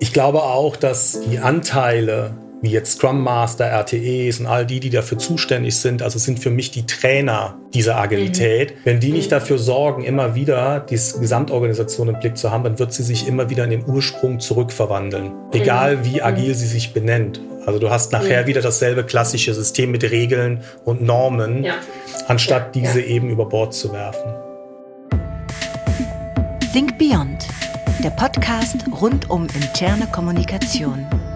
Ich glaube auch, dass die Anteile wie jetzt Scrum Master, RTEs und all die, die dafür zuständig sind, also sind für mich die Trainer dieser Agilität. Mhm. Wenn die nicht mhm. dafür sorgen, immer wieder die Gesamtorganisation im Blick zu haben, dann wird sie sich immer wieder in den Ursprung zurückverwandeln. Egal mhm. wie agil sie sich benennt. Also du hast nachher wieder dasselbe klassische System mit Regeln und Normen, ja. anstatt diese ja. eben über Bord zu werfen. Think Beyond, der Podcast rund um interne Kommunikation.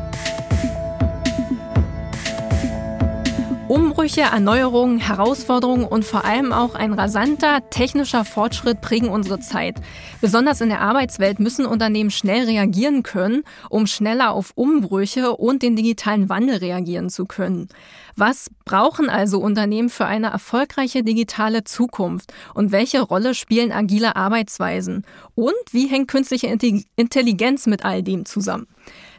Umbrüche, Erneuerungen, Herausforderungen und vor allem auch ein rasanter technischer Fortschritt prägen unsere Zeit. Besonders in der Arbeitswelt müssen Unternehmen schnell reagieren können, um schneller auf Umbrüche und den digitalen Wandel reagieren zu können. Was brauchen also Unternehmen für eine erfolgreiche digitale Zukunft und welche Rolle spielen agile Arbeitsweisen? Und wie hängt künstliche Intelligenz mit all dem zusammen?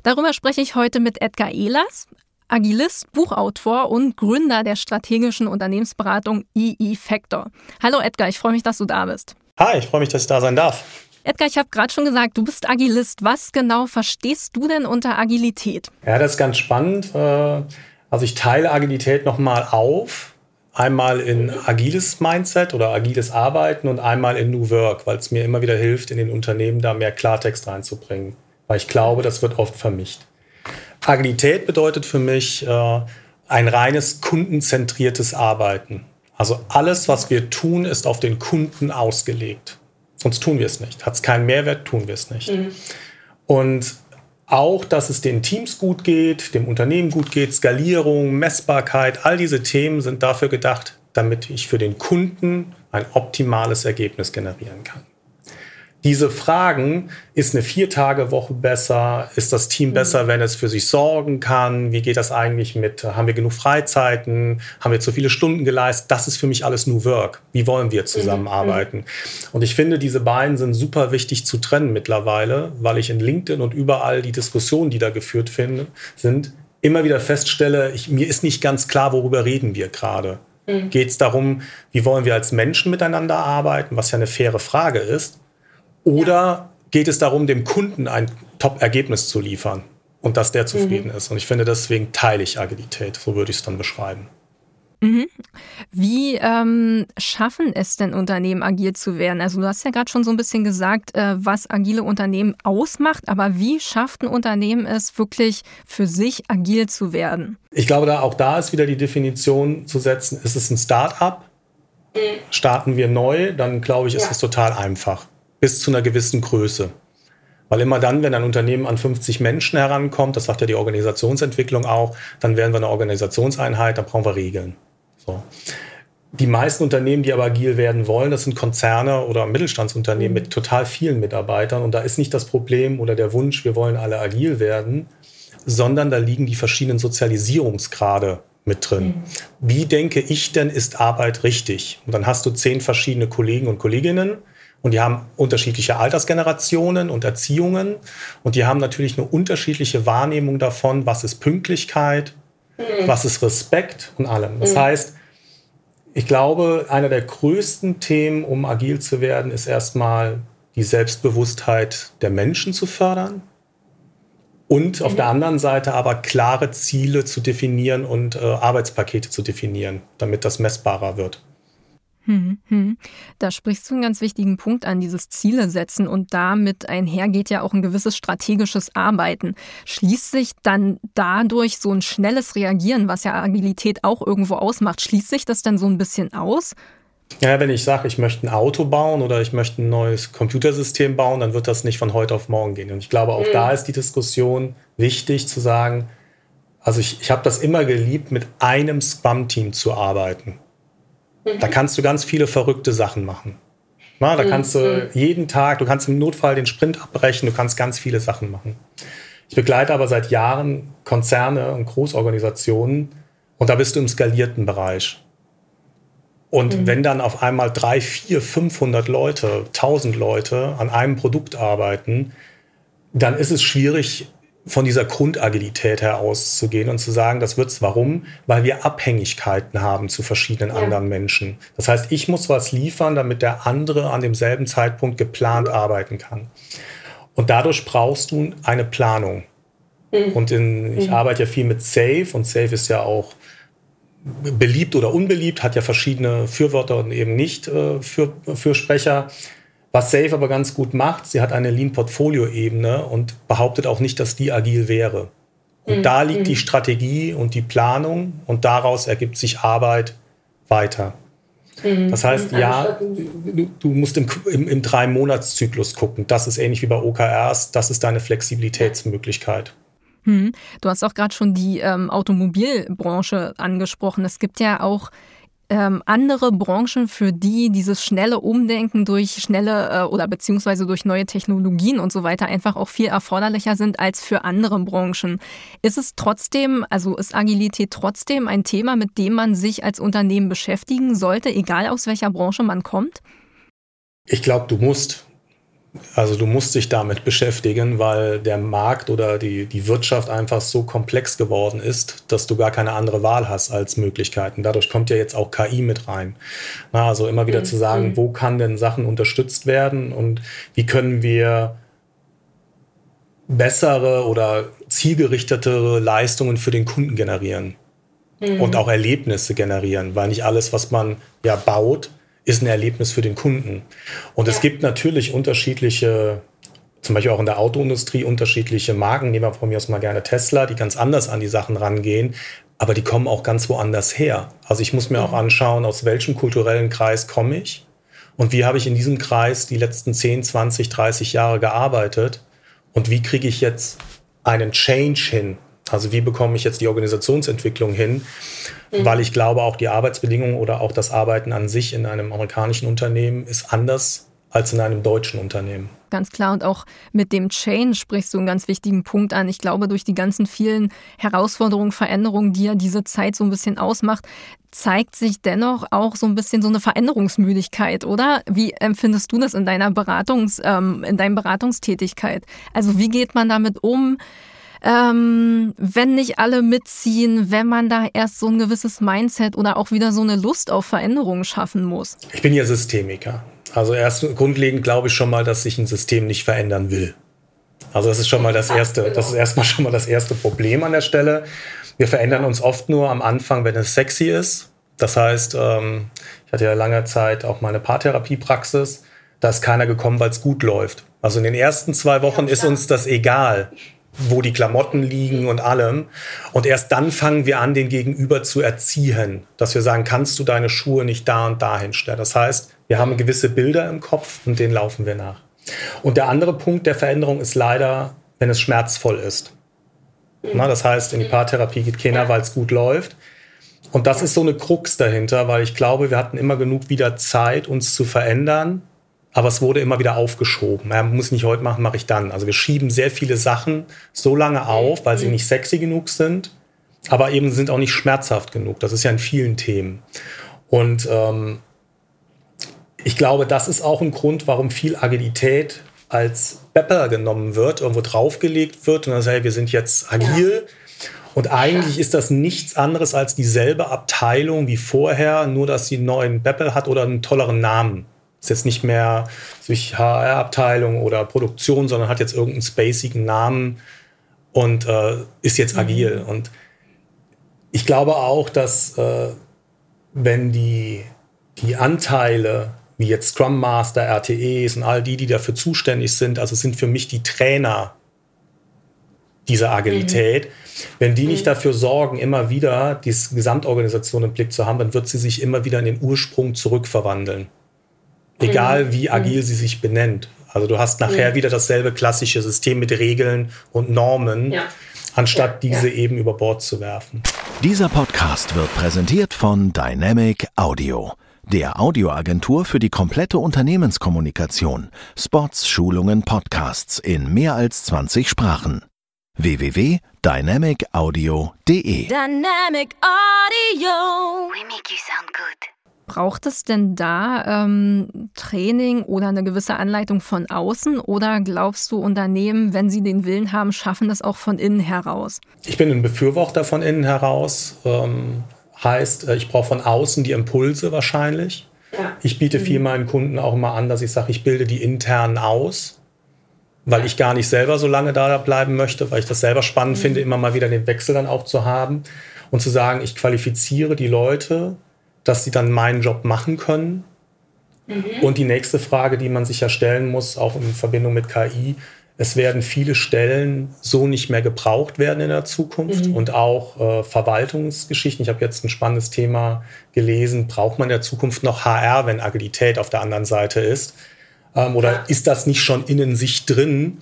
Darüber spreche ich heute mit Edgar Ehlers, Agilist, Buchautor und Gründer der strategischen Unternehmensberatung EE Factor. Hallo Edgar, ich freue mich, dass du da bist. Hi, ich freue mich, dass ich da sein darf. Edgar, ich habe gerade schon gesagt, du bist Agilist. Was genau verstehst du denn unter Agilität? Ja, das ist ganz spannend. Äh, also ich teile Agilität nochmal auf. Einmal in agiles Mindset oder agiles Arbeiten und einmal in New Work, weil es mir immer wieder hilft, in den Unternehmen da mehr Klartext reinzubringen. Weil ich glaube, das wird oft vermischt. Agilität bedeutet für mich äh, ein reines kundenzentriertes Arbeiten. Also alles, was wir tun, ist auf den Kunden ausgelegt. Sonst tun wir es nicht. Hat es keinen Mehrwert, tun wir es nicht. Mhm. Und auch, dass es den Teams gut geht, dem Unternehmen gut geht, Skalierung, Messbarkeit, all diese Themen sind dafür gedacht, damit ich für den Kunden ein optimales Ergebnis generieren kann diese Fragen, ist eine Vier-Tage-Woche besser? Ist das Team mhm. besser, wenn es für sich sorgen kann? Wie geht das eigentlich mit, haben wir genug Freizeiten? Haben wir zu viele Stunden geleistet? Das ist für mich alles New Work. Wie wollen wir zusammenarbeiten? Mhm. Und ich finde, diese beiden sind super wichtig zu trennen mittlerweile, weil ich in LinkedIn und überall die Diskussionen, die da geführt finde, sind, immer wieder feststelle, ich, mir ist nicht ganz klar, worüber reden wir gerade. Mhm. Geht es darum, wie wollen wir als Menschen miteinander arbeiten, was ja eine faire Frage ist. Oder ja. geht es darum, dem Kunden ein Top-Ergebnis zu liefern und dass der zufrieden mhm. ist? Und ich finde, deswegen teile ich Agilität, so würde ich es dann beschreiben. Mhm. Wie ähm, schaffen es denn Unternehmen, agil zu werden? Also du hast ja gerade schon so ein bisschen gesagt, äh, was agile Unternehmen ausmacht, aber wie schafft ein Unternehmen es wirklich für sich agil zu werden? Ich glaube, da, auch da ist wieder die Definition zu setzen, ist es ein Start-up? Mhm. Starten wir neu, dann glaube ich, ist es total einfach bis zu einer gewissen Größe. Weil immer dann, wenn ein Unternehmen an 50 Menschen herankommt, das sagt ja die Organisationsentwicklung auch, dann werden wir eine Organisationseinheit, dann brauchen wir Regeln. So. Die meisten Unternehmen, die aber agil werden wollen, das sind Konzerne oder Mittelstandsunternehmen mit total vielen Mitarbeitern. Und da ist nicht das Problem oder der Wunsch, wir wollen alle agil werden, sondern da liegen die verschiedenen Sozialisierungsgrade mit drin. Mhm. Wie denke ich denn, ist Arbeit richtig? Und dann hast du zehn verschiedene Kollegen und Kolleginnen und die haben unterschiedliche Altersgenerationen und Erziehungen. Und die haben natürlich eine unterschiedliche Wahrnehmung davon, was ist Pünktlichkeit, mhm. was ist Respekt und allem. Das mhm. heißt, ich glaube, einer der größten Themen, um agil zu werden, ist erstmal die Selbstbewusstheit der Menschen zu fördern. Und auf mhm. der anderen Seite aber klare Ziele zu definieren und äh, Arbeitspakete zu definieren, damit das messbarer wird. Hm, hm. Da sprichst du einen ganz wichtigen Punkt an, dieses Ziele setzen und damit einhergeht ja auch ein gewisses strategisches Arbeiten. Schließt sich dann dadurch so ein schnelles Reagieren, was ja Agilität auch irgendwo ausmacht, schließt sich das dann so ein bisschen aus? Ja, wenn ich sage, ich möchte ein Auto bauen oder ich möchte ein neues Computersystem bauen, dann wird das nicht von heute auf morgen gehen. Und ich glaube, auch mhm. da ist die Diskussion wichtig zu sagen, also ich, ich habe das immer geliebt, mit einem Scrum-Team zu arbeiten. Da kannst du ganz viele verrückte Sachen machen. Na, da mhm. kannst du jeden Tag, du kannst im Notfall den Sprint abbrechen, du kannst ganz viele Sachen machen. Ich begleite aber seit Jahren Konzerne und Großorganisationen und da bist du im skalierten Bereich. Und mhm. wenn dann auf einmal drei, vier, 500 Leute, 1000 Leute an einem Produkt arbeiten, dann ist es schwierig, von dieser Grundagilität herauszugehen und zu sagen, das wird's. Warum? Weil wir Abhängigkeiten haben zu verschiedenen ja. anderen Menschen. Das heißt, ich muss was liefern, damit der andere an demselben Zeitpunkt geplant arbeiten kann. Und dadurch brauchst du eine Planung. Mhm. Und in, ich mhm. arbeite ja viel mit Safe und Safe ist ja auch beliebt oder unbeliebt, hat ja verschiedene Fürwörter und eben nicht äh, für, Fürsprecher. Was Safe aber ganz gut macht, sie hat eine Lean-Portfolio-Ebene und behauptet auch nicht, dass die agil wäre. Und mhm. da liegt mhm. die Strategie und die Planung und daraus ergibt sich Arbeit weiter. Mhm. Das heißt, ja, du, du musst im, im, im Drei-Monats-Zyklus gucken. Das ist ähnlich wie bei OKRs, das ist deine Flexibilitätsmöglichkeit. Hm. Du hast auch gerade schon die ähm, Automobilbranche angesprochen. Es gibt ja auch ähm, andere Branchen, für die dieses schnelle Umdenken durch schnelle äh, oder beziehungsweise durch neue Technologien und so weiter einfach auch viel erforderlicher sind als für andere Branchen. Ist es trotzdem, also ist Agilität trotzdem ein Thema, mit dem man sich als Unternehmen beschäftigen sollte, egal aus welcher Branche man kommt? Ich glaube, du musst. Also du musst dich damit beschäftigen, weil der Markt oder die, die Wirtschaft einfach so komplex geworden ist, dass du gar keine andere Wahl hast als Möglichkeiten. Dadurch kommt ja jetzt auch KI mit rein. Na, also immer wieder mhm. zu sagen, mhm. wo kann denn Sachen unterstützt werden und wie können wir bessere oder zielgerichtetere Leistungen für den Kunden generieren mhm. und auch Erlebnisse generieren, weil nicht alles, was man ja baut, ist ein Erlebnis für den Kunden. Und ja. es gibt natürlich unterschiedliche, zum Beispiel auch in der Autoindustrie, unterschiedliche Marken. Nehmen wir von mir aus mal gerne Tesla, die ganz anders an die Sachen rangehen. Aber die kommen auch ganz woanders her. Also ich muss mir auch mhm. anschauen, aus welchem kulturellen Kreis komme ich und wie habe ich in diesem Kreis die letzten 10, 20, 30 Jahre gearbeitet und wie kriege ich jetzt einen Change hin, also wie bekomme ich jetzt die Organisationsentwicklung hin? Mhm. Weil ich glaube, auch die Arbeitsbedingungen oder auch das Arbeiten an sich in einem amerikanischen Unternehmen ist anders als in einem deutschen Unternehmen. Ganz klar. Und auch mit dem Change sprichst du einen ganz wichtigen Punkt an. Ich glaube, durch die ganzen vielen Herausforderungen, Veränderungen, die ja diese Zeit so ein bisschen ausmacht, zeigt sich dennoch auch so ein bisschen so eine Veränderungsmüdigkeit, oder? Wie empfindest du das in deiner Beratungs, ähm, in deiner Beratungstätigkeit? Also wie geht man damit um? Ähm, wenn nicht alle mitziehen, wenn man da erst so ein gewisses Mindset oder auch wieder so eine Lust auf Veränderungen schaffen muss? Ich bin ja Systemiker. Also erst grundlegend glaube ich schon mal, dass sich ein System nicht verändern will. Also das ist schon mal das erste, das ist erstmal schon mal das erste Problem an der Stelle. Wir verändern uns oft nur am Anfang, wenn es sexy ist. Das heißt, ähm, ich hatte ja lange Zeit auch meine Paartherapiepraxis. Da ist keiner gekommen, weil es gut läuft. Also in den ersten zwei Wochen ist uns das egal wo die Klamotten liegen und allem. Und erst dann fangen wir an, den Gegenüber zu erziehen, dass wir sagen, kannst du deine Schuhe nicht da und da hinstellen. Das heißt, wir haben gewisse Bilder im Kopf und denen laufen wir nach. Und der andere Punkt der Veränderung ist leider, wenn es schmerzvoll ist. Na, das heißt, in die Paartherapie geht keiner, weil es gut läuft. Und das ist so eine Krux dahinter, weil ich glaube, wir hatten immer genug wieder Zeit, uns zu verändern aber es wurde immer wieder aufgeschoben. Ja, muss nicht heute machen, mache ich dann. Also wir schieben sehr viele Sachen so lange auf, weil sie nicht sexy genug sind, aber eben sind auch nicht schmerzhaft genug. Das ist ja in vielen Themen. Und ähm, ich glaube, das ist auch ein Grund, warum viel Agilität als Pepper genommen wird, irgendwo draufgelegt wird und dann sagt, hey, wir sind jetzt agil. Und eigentlich ist das nichts anderes als dieselbe Abteilung wie vorher, nur dass sie einen neuen Beppel hat oder einen tolleren Namen. Ist jetzt nicht mehr sich HR-Abteilung oder Produktion, sondern hat jetzt irgendeinen spacigen Namen und äh, ist jetzt mhm. agil. Und ich glaube auch, dass äh, wenn die, die Anteile, wie jetzt Scrum Master, RTEs und all die, die dafür zuständig sind, also sind für mich die Trainer dieser Agilität. Mhm. Wenn die nicht mhm. dafür sorgen, immer wieder die Gesamtorganisation im Blick zu haben, dann wird sie sich immer wieder in den Ursprung zurückverwandeln. Egal mhm. wie agil sie sich benennt. Also du hast nachher mhm. wieder dasselbe klassische System mit Regeln und Normen, ja. anstatt ja, diese ja. eben über Bord zu werfen. Dieser Podcast wird präsentiert von Dynamic Audio. der Audioagentur für die komplette Unternehmenskommunikation, Spots, Schulungen, Podcasts in mehr als 20 Sprachen. www.dynamicaudio.de Dynamic Audio. We make you sound good. Braucht es denn da ähm, Training oder eine gewisse Anleitung von außen oder glaubst du, Unternehmen, wenn sie den Willen haben, schaffen das auch von innen heraus? Ich bin ein Befürworter von innen heraus. Ähm, heißt, äh, ich brauche von außen die Impulse wahrscheinlich. Ja. Ich biete viel meinen Kunden auch immer an, dass ich sage, ich bilde die internen aus, weil ich gar nicht selber so lange da bleiben möchte, weil ich das selber spannend mhm. finde, immer mal wieder den Wechsel dann auch zu haben und zu sagen, ich qualifiziere die Leute dass sie dann meinen Job machen können. Mhm. Und die nächste Frage, die man sich ja stellen muss, auch in Verbindung mit KI, es werden viele Stellen so nicht mehr gebraucht werden in der Zukunft mhm. und auch äh, Verwaltungsgeschichten. Ich habe jetzt ein spannendes Thema gelesen. Braucht man in der Zukunft noch HR, wenn Agilität auf der anderen Seite ist? Ähm, oder ja. ist das nicht schon in sich drin?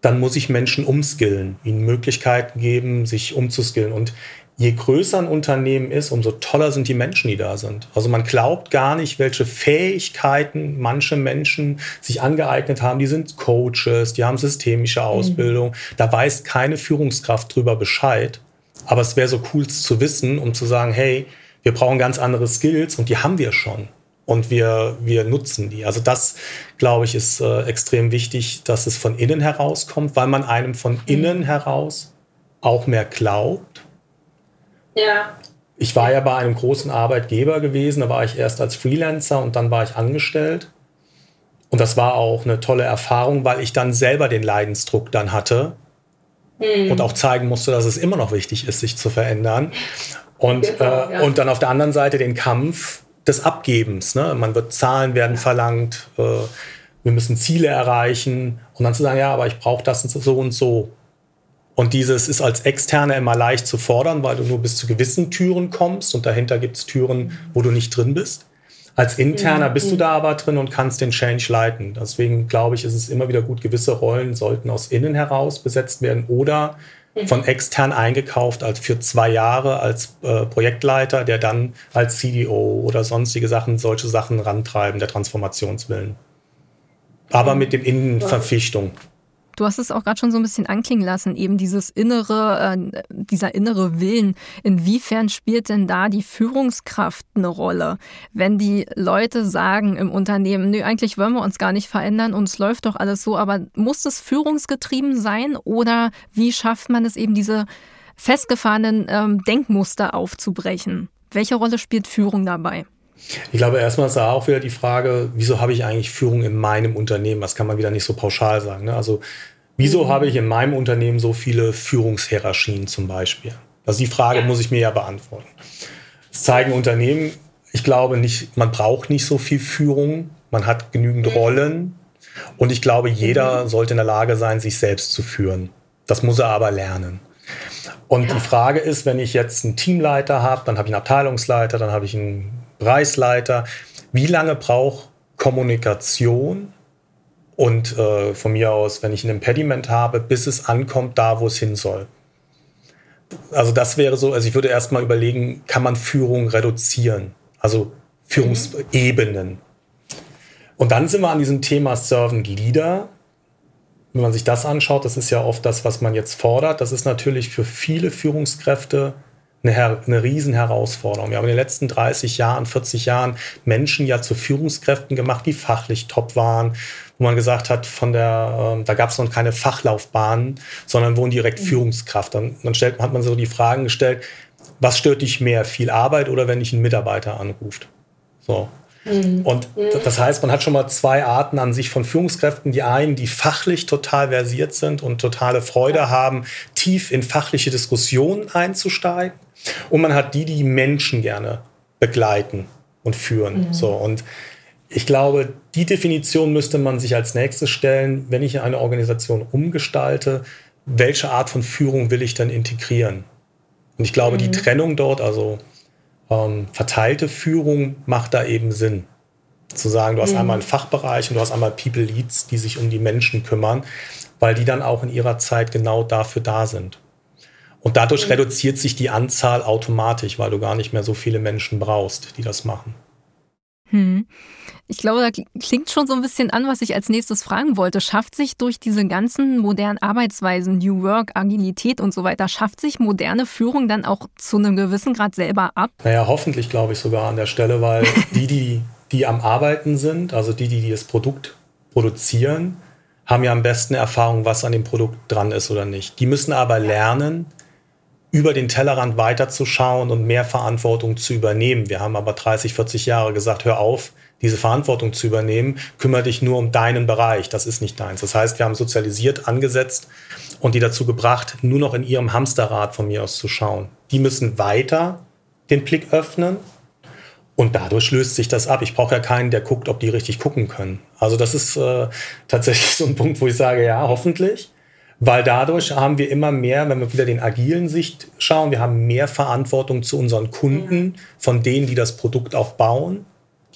Dann muss ich Menschen umskillen, ihnen Möglichkeiten geben, sich umzuskillen. Und je größer ein Unternehmen ist, umso toller sind die Menschen, die da sind. Also man glaubt gar nicht, welche Fähigkeiten manche Menschen sich angeeignet haben. Die sind Coaches, die haben systemische mhm. Ausbildung. Mhm. Da weiß keine Führungskraft drüber Bescheid. Aber es wäre so cool zu wissen, um zu sagen, hey, wir brauchen ganz andere Skills und die haben wir schon. Und wir, wir nutzen die. Also das, glaube ich, ist äh, extrem wichtig, dass es von innen herauskommt, weil man einem von mhm. innen heraus auch mehr glaubt ja. Ich war ja bei einem großen Arbeitgeber gewesen, da war ich erst als Freelancer und dann war ich angestellt. Und das war auch eine tolle Erfahrung, weil ich dann selber den Leidensdruck dann hatte hm. und auch zeigen musste, dass es immer noch wichtig ist, sich zu verändern. Und, genau, äh, ja. und dann auf der anderen Seite den Kampf des Abgebens. Ne? Man wird Zahlen werden verlangt, äh, wir müssen Ziele erreichen und dann zu sagen, ja, aber ich brauche das so und so. Und dieses ist als Externe immer leicht zu fordern, weil du nur bis zu gewissen Türen kommst und dahinter gibt es Türen, wo du nicht drin bist. Als Interner bist du da aber drin und kannst den Change leiten. Deswegen glaube ich, ist es immer wieder gut, gewisse Rollen sollten aus innen heraus besetzt werden oder von extern eingekauft als für zwei Jahre als äh, Projektleiter, der dann als CDO oder sonstige Sachen solche Sachen rantreiben, der Transformationswillen. Aber mit dem Innenverpflichtung. Du hast es auch gerade schon so ein bisschen anklingen lassen, eben dieses innere, äh, dieser innere Willen. Inwiefern spielt denn da die Führungskraft eine Rolle? Wenn die Leute sagen im Unternehmen, nö, eigentlich wollen wir uns gar nicht verändern und es läuft doch alles so, aber muss es führungsgetrieben sein oder wie schafft man es eben, diese festgefahrenen ähm, Denkmuster aufzubrechen? Welche Rolle spielt Führung dabei? Ich glaube, erstmal ist da auch wieder die Frage, wieso habe ich eigentlich Führung in meinem Unternehmen? Das kann man wieder nicht so pauschal sagen. Ne? Also, wieso mhm. habe ich in meinem Unternehmen so viele Führungshierarchien zum Beispiel? Also, die Frage ja. muss ich mir ja beantworten. Es zeigen Unternehmen, ich glaube nicht, man braucht nicht so viel Führung. Man hat genügend mhm. Rollen. Und ich glaube, jeder mhm. sollte in der Lage sein, sich selbst zu führen. Das muss er aber lernen. Und ja. die Frage ist, wenn ich jetzt einen Teamleiter habe, dann habe ich einen Abteilungsleiter, dann habe ich einen Preisleiter. Wie lange braucht Kommunikation und äh, von mir aus, wenn ich ein Impediment habe, bis es ankommt da, wo es hin soll? Also das wäre so, also ich würde erstmal überlegen, kann man Führung reduzieren? Also Führungsebenen. Und dann sind wir an diesem Thema Servant Leader. Wenn man sich das anschaut, das ist ja oft das, was man jetzt fordert. Das ist natürlich für viele Führungskräfte eine, eine Riesenherausforderung. Wir haben in den letzten 30 Jahren, 40 Jahren Menschen ja zu Führungskräften gemacht, die fachlich top waren, wo man gesagt hat, von der, äh, da gab es noch keine Fachlaufbahnen, sondern wurden direkt mhm. Führungskraft. Dann, dann stellt, hat man so die Fragen gestellt, was stört dich mehr, viel Arbeit oder wenn dich ein Mitarbeiter anruft? So. Mhm. Und das heißt, man hat schon mal zwei Arten an sich von Führungskräften. Die einen, die fachlich total versiert sind und totale Freude haben, tief in fachliche Diskussionen einzusteigen. Und man hat die, die Menschen gerne begleiten und führen. Mhm. So, und ich glaube, die Definition müsste man sich als nächstes stellen, wenn ich eine Organisation umgestalte, welche Art von Führung will ich dann integrieren? Und ich glaube, mhm. die Trennung dort, also ähm, verteilte Führung, macht da eben Sinn. Zu sagen, du hast mhm. einmal einen Fachbereich und du hast einmal People Leads, die sich um die Menschen kümmern, weil die dann auch in ihrer Zeit genau dafür da sind. Und dadurch mhm. reduziert sich die Anzahl automatisch, weil du gar nicht mehr so viele Menschen brauchst, die das machen. Hm. Ich glaube, da klingt schon so ein bisschen an, was ich als nächstes fragen wollte. Schafft sich durch diese ganzen modernen Arbeitsweisen, New Work, Agilität und so weiter, schafft sich moderne Führung dann auch zu einem gewissen Grad selber ab? Naja, hoffentlich glaube ich sogar an der Stelle, weil die, die, die am Arbeiten sind, also die, die, die das Produkt produzieren, haben ja am besten Erfahrung, was an dem Produkt dran ist oder nicht. Die müssen aber lernen, über den Tellerrand weiterzuschauen und mehr Verantwortung zu übernehmen. Wir haben aber 30, 40 Jahre gesagt, hör auf, diese Verantwortung zu übernehmen, kümmere dich nur um deinen Bereich, das ist nicht deins. Das heißt, wir haben sozialisiert angesetzt und die dazu gebracht, nur noch in ihrem Hamsterrad von mir aus zu schauen. Die müssen weiter den Blick öffnen und dadurch löst sich das ab. Ich brauche ja keinen, der guckt, ob die richtig gucken können. Also das ist äh, tatsächlich so ein Punkt, wo ich sage, ja, hoffentlich. Weil dadurch haben wir immer mehr, wenn wir wieder den agilen Sicht schauen, wir haben mehr Verantwortung zu unseren Kunden, von denen, die das Produkt auch bauen.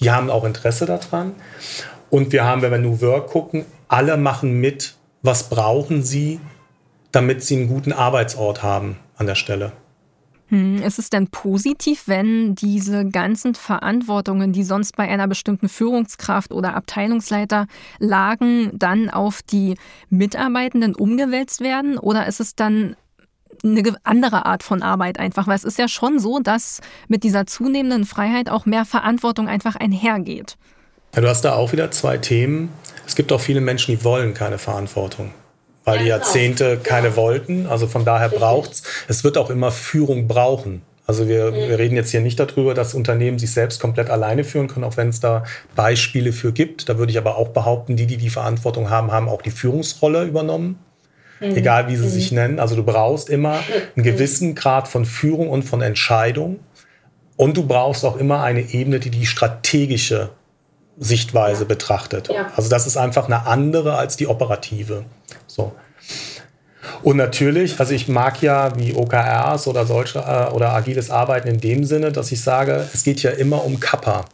Die haben auch Interesse daran. Und wir haben, wenn wir New Work gucken, alle machen mit, was brauchen sie, damit sie einen guten Arbeitsort haben an der Stelle. Hm, ist es denn positiv, wenn diese ganzen Verantwortungen, die sonst bei einer bestimmten Führungskraft oder Abteilungsleiter lagen, dann auf die Mitarbeitenden umgewälzt werden? Oder ist es dann eine andere Art von Arbeit einfach? Weil es ist ja schon so, dass mit dieser zunehmenden Freiheit auch mehr Verantwortung einfach einhergeht. Ja, du hast da auch wieder zwei Themen. Es gibt auch viele Menschen, die wollen keine Verantwortung weil die Jahrzehnte keine wollten. Also von daher braucht es. Es wird auch immer Führung brauchen. Also wir, wir, reden jetzt hier nicht darüber, dass Unternehmen sich selbst komplett alleine führen können, auch wenn es da Beispiele für gibt. Da würde ich aber auch behaupten, die, die die Verantwortung haben, haben auch die Führungsrolle übernommen. Mhm. Egal wie sie mhm. sich nennen. Also du brauchst immer einen gewissen Grad von Führung und von Entscheidung. Und du brauchst auch immer eine Ebene, die die strategische Sichtweise ja. betrachtet. Ja. Also das ist einfach eine andere als die operative. So. Und natürlich, also ich mag ja wie OKRs oder solche äh, oder agiles Arbeiten in dem Sinne, dass ich sage, es geht ja immer um Kappa.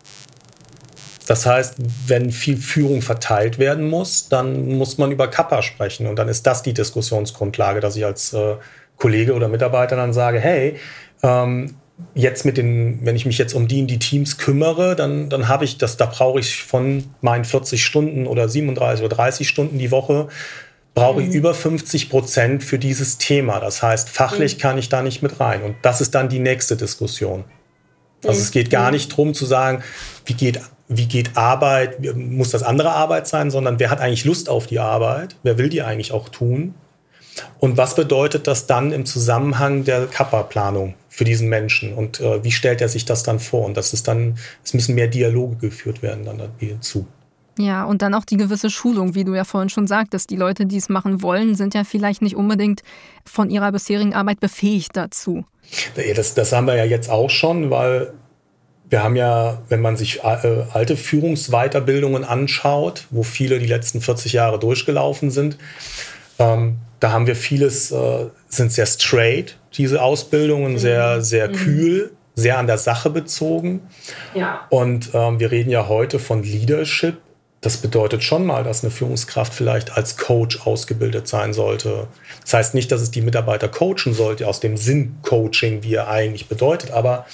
Das heißt, wenn viel Führung verteilt werden muss, dann muss man über Kappa sprechen. Und dann ist das die Diskussionsgrundlage, dass ich als äh, Kollege oder Mitarbeiter dann sage, hey, ähm, jetzt mit den, wenn ich mich jetzt um die in die Teams kümmere, dann, dann habe ich das, da brauche ich von meinen 40 Stunden oder 37 oder 30 Stunden die Woche, brauche ich mhm. über 50 Prozent für dieses Thema. Das heißt, fachlich mhm. kann ich da nicht mit rein. Und das ist dann die nächste Diskussion. Also mhm. es geht gar nicht darum zu sagen, wie geht, wie geht Arbeit, muss das andere Arbeit sein, sondern wer hat eigentlich Lust auf die Arbeit, wer will die eigentlich auch tun und was bedeutet das dann im Zusammenhang der Kappa-Planung für diesen Menschen und äh, wie stellt er sich das dann vor? Und das ist dann, es müssen mehr Dialoge geführt werden dann dazu. Ja, und dann auch die gewisse Schulung, wie du ja vorhin schon sagtest. Die Leute, die es machen wollen, sind ja vielleicht nicht unbedingt von ihrer bisherigen Arbeit befähigt dazu. Das, das haben wir ja jetzt auch schon, weil wir haben ja, wenn man sich äh, alte Führungsweiterbildungen anschaut, wo viele die letzten 40 Jahre durchgelaufen sind, ähm, da haben wir vieles, äh, sind sehr straight, diese Ausbildungen, mhm. sehr, sehr mhm. kühl, sehr an der Sache bezogen. Ja. Und ähm, wir reden ja heute von Leadership. Das bedeutet schon mal, dass eine Führungskraft vielleicht als Coach ausgebildet sein sollte. Das heißt nicht, dass es die Mitarbeiter coachen sollte, aus dem Sinn Coaching, wie er eigentlich bedeutet, aber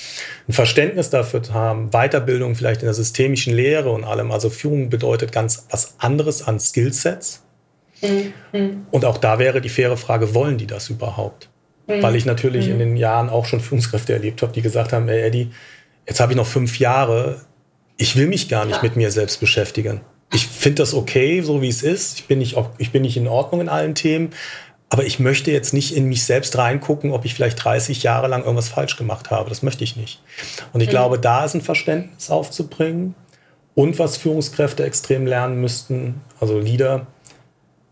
ein Verständnis dafür zu haben, Weiterbildung vielleicht in der systemischen Lehre und allem. Also Führung bedeutet ganz was anderes an Skillsets Mhm. Und auch da wäre die faire Frage, wollen die das überhaupt? Mhm. Weil ich natürlich mhm. in den Jahren auch schon Führungskräfte erlebt habe, die gesagt haben, ey Eddie, jetzt habe ich noch fünf Jahre, ich will mich gar nicht ja. mit mir selbst beschäftigen. Ich finde das okay, so wie es ist. Ich bin, nicht, ich bin nicht in Ordnung in allen Themen. Aber ich möchte jetzt nicht in mich selbst reingucken, ob ich vielleicht 30 Jahre lang irgendwas falsch gemacht habe. Das möchte ich nicht. Und ich mhm. glaube, da ist ein Verständnis aufzubringen. Und was Führungskräfte extrem lernen müssten, also Leader,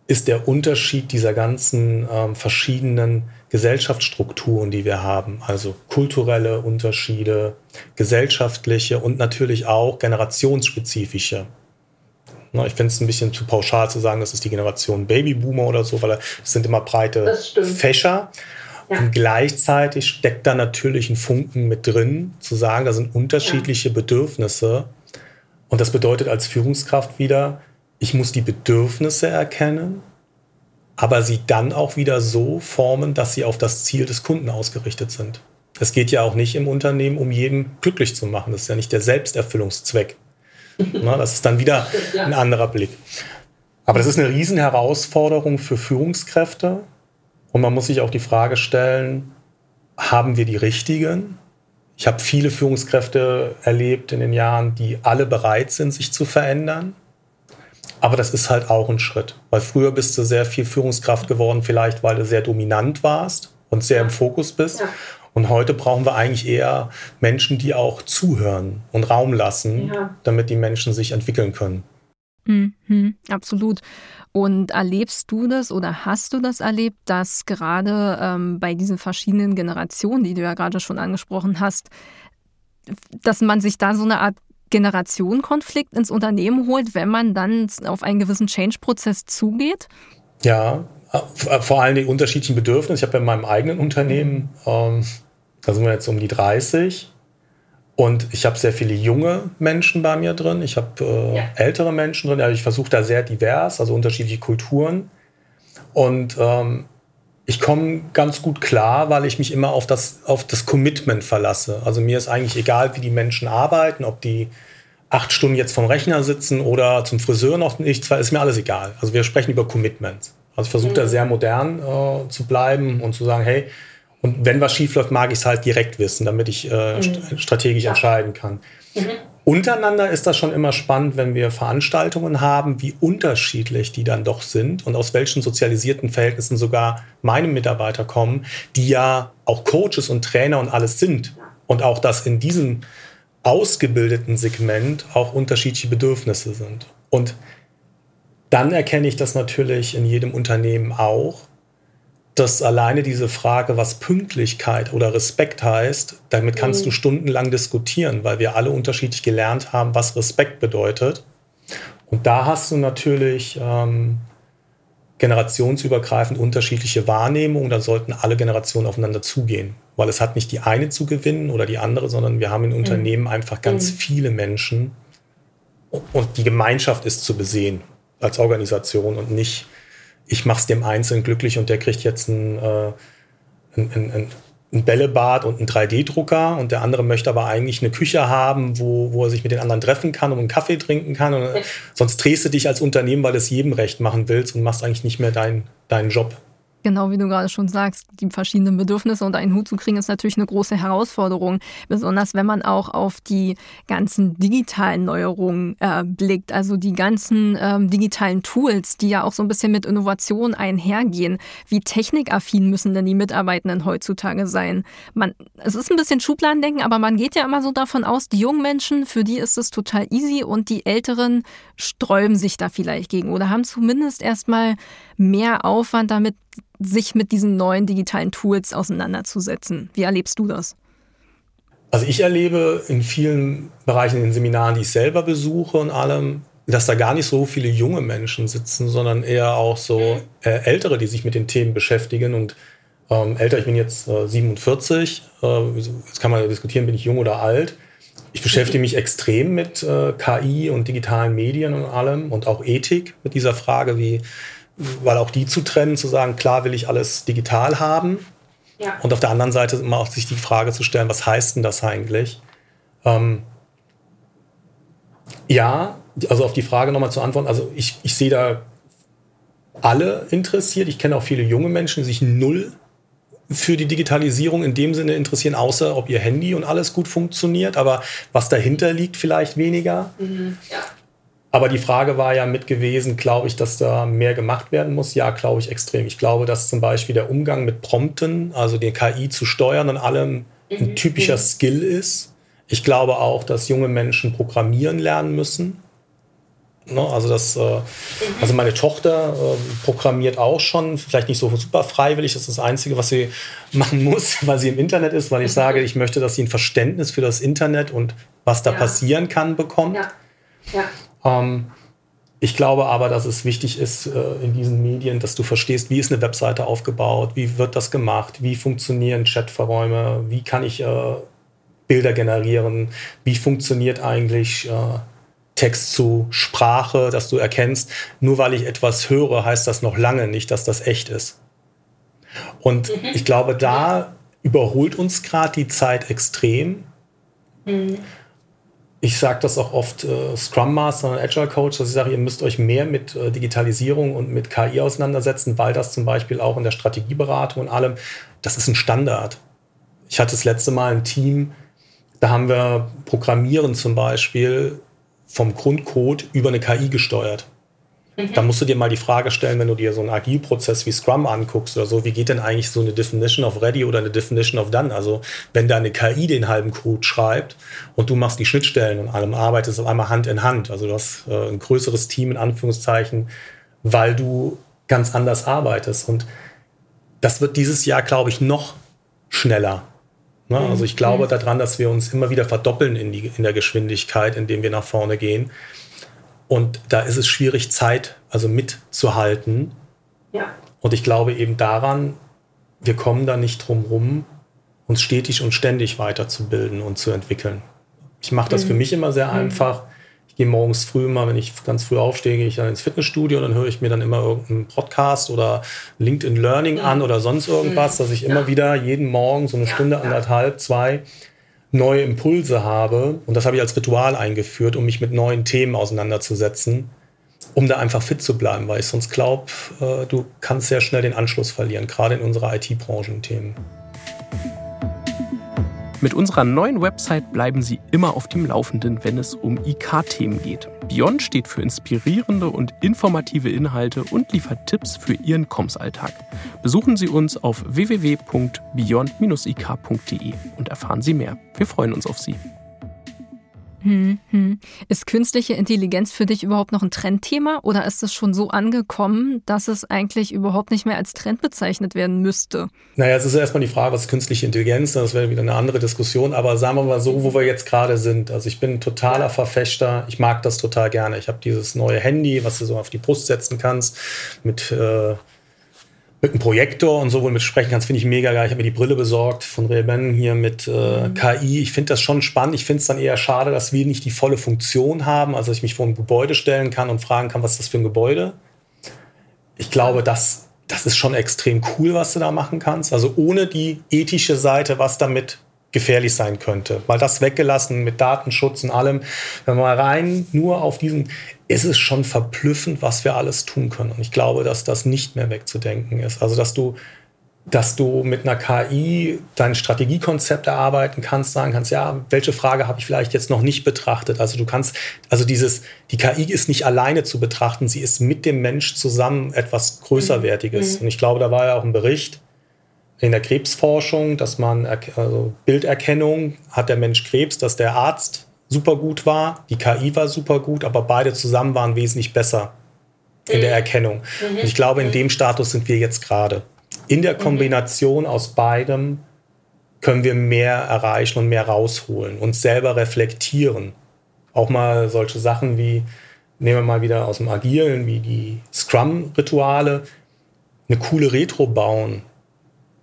ist der Unterschied dieser ganzen ähm, verschiedenen Gesellschaftsstrukturen, die wir haben. Also kulturelle Unterschiede, gesellschaftliche und natürlich auch generationsspezifische. Na, ich finde es ein bisschen zu pauschal zu sagen, das ist die Generation Babyboomer oder so, weil es sind immer breite Fächer. Ja. Und gleichzeitig steckt da natürlich ein Funken mit drin, zu sagen, da sind unterschiedliche ja. Bedürfnisse. Und das bedeutet als Führungskraft wieder, ich muss die Bedürfnisse erkennen, aber sie dann auch wieder so formen, dass sie auf das Ziel des Kunden ausgerichtet sind. Es geht ja auch nicht im Unternehmen, um jeden glücklich zu machen. Das ist ja nicht der Selbsterfüllungszweck. Na, das ist dann wieder ein anderer Blick. Aber das ist eine Riesenherausforderung für Führungskräfte. Und man muss sich auch die Frage stellen, haben wir die richtigen? Ich habe viele Führungskräfte erlebt in den Jahren, die alle bereit sind, sich zu verändern. Aber das ist halt auch ein Schritt, weil früher bist du sehr viel Führungskraft geworden, vielleicht weil du sehr dominant warst und sehr im Fokus bist. Ja. Und heute brauchen wir eigentlich eher Menschen, die auch zuhören und Raum lassen, ja. damit die Menschen sich entwickeln können. Mhm, absolut. Und erlebst du das oder hast du das erlebt, dass gerade ähm, bei diesen verschiedenen Generationen, die du ja gerade schon angesprochen hast, dass man sich da so eine Art Generationenkonflikt ins Unternehmen holt, wenn man dann auf einen gewissen Change-Prozess zugeht? Ja, vor allem die unterschiedlichen Bedürfnisse. Ich habe ja in meinem eigenen Unternehmen, ähm, da sind wir jetzt um die 30, und ich habe sehr viele junge Menschen bei mir drin. Ich habe äh, ja. ältere Menschen drin. Also ich versuche da sehr divers, also unterschiedliche Kulturen. Und ähm, ich komme ganz gut klar, weil ich mich immer auf das, auf das Commitment verlasse. Also mir ist eigentlich egal, wie die Menschen arbeiten, ob die acht Stunden jetzt vom Rechner sitzen oder zum Friseur noch nicht, zwar ist mir alles egal. Also wir sprechen über Commitment. Also ich versuche mhm. da sehr modern äh, zu bleiben und zu sagen, hey, und wenn was schief läuft, mag ich es halt direkt wissen, damit ich äh, mhm. strategisch ja. entscheiden kann. Mhm. Untereinander ist das schon immer spannend, wenn wir Veranstaltungen haben, wie unterschiedlich die dann doch sind und aus welchen sozialisierten Verhältnissen sogar meine Mitarbeiter kommen, die ja auch Coaches und Trainer und alles sind. Und auch, dass in diesem ausgebildeten Segment auch unterschiedliche Bedürfnisse sind. Und dann erkenne ich das natürlich in jedem Unternehmen auch, dass alleine diese Frage, was Pünktlichkeit oder Respekt heißt, damit kannst mhm. du stundenlang diskutieren, weil wir alle unterschiedlich gelernt haben, was Respekt bedeutet. Und da hast du natürlich ähm, generationsübergreifend unterschiedliche Wahrnehmungen. Da sollten alle Generationen aufeinander zugehen, weil es hat nicht die eine zu gewinnen oder die andere, sondern wir haben in mhm. Unternehmen einfach ganz mhm. viele Menschen und die Gemeinschaft ist zu besehen als Organisation und nicht ich mache es dem Einzelnen glücklich und der kriegt jetzt ein, äh, ein, ein, ein Bällebad und einen 3D-Drucker und der andere möchte aber eigentlich eine Küche haben, wo, wo er sich mit den anderen treffen kann und einen Kaffee trinken kann. Und, äh, sonst drehst du dich als Unternehmen, weil du es jedem recht machen willst und machst eigentlich nicht mehr dein, deinen Job. Genau wie du gerade schon sagst, die verschiedenen Bedürfnisse unter einen Hut zu kriegen, ist natürlich eine große Herausforderung. Besonders wenn man auch auf die ganzen digitalen Neuerungen äh, blickt, also die ganzen ähm, digitalen Tools, die ja auch so ein bisschen mit Innovation einhergehen. Wie technikaffin müssen denn die Mitarbeitenden heutzutage sein? Man, es ist ein bisschen Schubladendenken, aber man geht ja immer so davon aus, die jungen Menschen, für die ist es total easy und die Älteren sträuben sich da vielleicht gegen oder haben zumindest erstmal mehr Aufwand damit, sich mit diesen neuen digitalen Tools auseinanderzusetzen. Wie erlebst du das? Also ich erlebe in vielen Bereichen in den Seminaren, die ich selber besuche und allem, dass da gar nicht so viele junge Menschen sitzen, sondern eher auch so äh, ältere, die sich mit den Themen beschäftigen. Und ähm, älter, ich bin jetzt äh, 47, äh, jetzt kann man diskutieren, bin ich jung oder alt. Ich beschäftige mich extrem mit äh, KI und digitalen Medien und allem und auch Ethik mit dieser Frage, wie weil auch die zu trennen, zu sagen, klar will ich alles digital haben. Ja. Und auf der anderen Seite immer auch sich die Frage zu stellen, was heißt denn das eigentlich? Ähm, ja, also auf die Frage nochmal zu antworten, also ich, ich sehe da alle interessiert. Ich kenne auch viele junge Menschen, die sich null für die Digitalisierung in dem Sinne interessieren, außer ob ihr Handy und alles gut funktioniert, aber was dahinter liegt vielleicht weniger. Mhm, ja. Aber die Frage war ja mit gewesen, glaube ich, dass da mehr gemacht werden muss? Ja, glaube ich extrem. Ich glaube, dass zum Beispiel der Umgang mit Prompten, also die KI zu steuern und allem, ein mhm. typischer mhm. Skill ist. Ich glaube auch, dass junge Menschen programmieren lernen müssen. Ne, also, das, äh, mhm. also meine Tochter äh, programmiert auch schon, vielleicht nicht so super freiwillig, das ist das Einzige, was sie machen muss, weil sie im Internet ist, weil ich sage, ich möchte, dass sie ein Verständnis für das Internet und was da ja. passieren kann bekommt. Ja. Ja. Ähm, ich glaube aber, dass es wichtig ist äh, in diesen Medien, dass du verstehst, wie ist eine Webseite aufgebaut, wie wird das gemacht, wie funktionieren Chatverräume, wie kann ich äh, Bilder generieren, wie funktioniert eigentlich äh, Text zu Sprache, dass du erkennst, nur weil ich etwas höre, heißt das noch lange nicht, dass das echt ist. Und mhm. ich glaube, da überholt uns gerade die Zeit extrem. Mhm. Ich sage das auch oft äh, Scrum Master und Agile Coach, dass ich sage, ihr müsst euch mehr mit äh, Digitalisierung und mit KI auseinandersetzen, weil das zum Beispiel auch in der Strategieberatung und allem, das ist ein Standard. Ich hatte das letzte Mal ein Team, da haben wir Programmieren zum Beispiel vom Grundcode über eine KI gesteuert. Mhm. Da musst du dir mal die Frage stellen, wenn du dir so einen Agilprozess wie Scrum anguckst oder so, wie geht denn eigentlich so eine Definition of Ready oder eine Definition of Done? Also wenn deine KI den halben Code schreibt und du machst die Schnittstellen und allem, arbeitest auf einmal Hand in Hand. Also du hast äh, ein größeres Team in Anführungszeichen, weil du ganz anders arbeitest. Und das wird dieses Jahr, glaube ich, noch schneller. Ne? Also ich glaube mhm. daran, dass wir uns immer wieder verdoppeln in, die, in der Geschwindigkeit, indem wir nach vorne gehen. Und da ist es schwierig, Zeit also mitzuhalten. Ja. Und ich glaube eben daran, wir kommen da nicht drum rum, uns stetig und ständig weiterzubilden und zu entwickeln. Ich mache das mhm. für mich immer sehr mhm. einfach. Ich gehe morgens früh mal, wenn ich ganz früh aufstehe, gehe ich dann ins Fitnessstudio und dann höre ich mir dann immer irgendeinen Podcast oder LinkedIn Learning mhm. an oder sonst irgendwas, mhm. dass ich immer ja. wieder jeden Morgen so eine Stunde, anderthalb, zwei neue Impulse habe. Und das habe ich als Ritual eingeführt, um mich mit neuen Themen auseinanderzusetzen, um da einfach fit zu bleiben, weil ich sonst glaube, äh, du kannst sehr schnell den Anschluss verlieren, gerade in unserer IT-Branchen-Themen. Mit unserer neuen Website bleiben Sie immer auf dem Laufenden, wenn es um IK-Themen geht. Beyond steht für inspirierende und informative Inhalte und liefert Tipps für Ihren Kommsalltag. Besuchen Sie uns auf www.beyond-ik.de und erfahren Sie mehr. Wir freuen uns auf Sie. Hm, hm. Ist künstliche Intelligenz für dich überhaupt noch ein Trendthema oder ist es schon so angekommen, dass es eigentlich überhaupt nicht mehr als Trend bezeichnet werden müsste? Naja, es ist erstmal die Frage, was ist künstliche Intelligenz? Das wäre wieder eine andere Diskussion. Aber sagen wir mal so, wo wir jetzt gerade sind. Also ich bin ein totaler Verfechter. Ich mag das total gerne. Ich habe dieses neue Handy, was du so auf die Brust setzen kannst mit äh, mit einem Projektor und so, wo du mit sprechen kannst, finde ich mega geil. Ich habe mir die Brille besorgt von Ray-Ban hier mit äh, mhm. KI. Ich finde das schon spannend. Ich finde es dann eher schade, dass wir nicht die volle Funktion haben, also dass ich mich vor ein Gebäude stellen kann und fragen kann, was ist das für ein Gebäude. Ich glaube, das, das ist schon extrem cool, was du da machen kannst. Also ohne die ethische Seite, was damit gefährlich sein könnte. Mal das weggelassen mit Datenschutz und allem. Wenn wir mal rein nur auf diesen ist es schon verblüffend, was wir alles tun können. Und ich glaube, dass das nicht mehr wegzudenken ist. Also, dass du, dass du mit einer KI dein Strategiekonzept erarbeiten kannst, sagen kannst, ja, welche Frage habe ich vielleicht jetzt noch nicht betrachtet? Also du kannst, also dieses, die KI ist nicht alleine zu betrachten, sie ist mit dem Mensch zusammen etwas Größerwertiges. Mhm. Und ich glaube, da war ja auch ein Bericht in der Krebsforschung, dass man, also Bilderkennung, hat der Mensch Krebs, dass der Arzt super gut war, die KI war super gut, aber beide zusammen waren wesentlich besser in der mhm. Erkennung. Mhm. Und ich glaube, in mhm. dem Status sind wir jetzt gerade. In der Kombination aus beidem können wir mehr erreichen und mehr rausholen, uns selber reflektieren. Auch mal solche Sachen wie, nehmen wir mal wieder aus dem Agilen, wie die Scrum-Rituale, eine coole Retro bauen,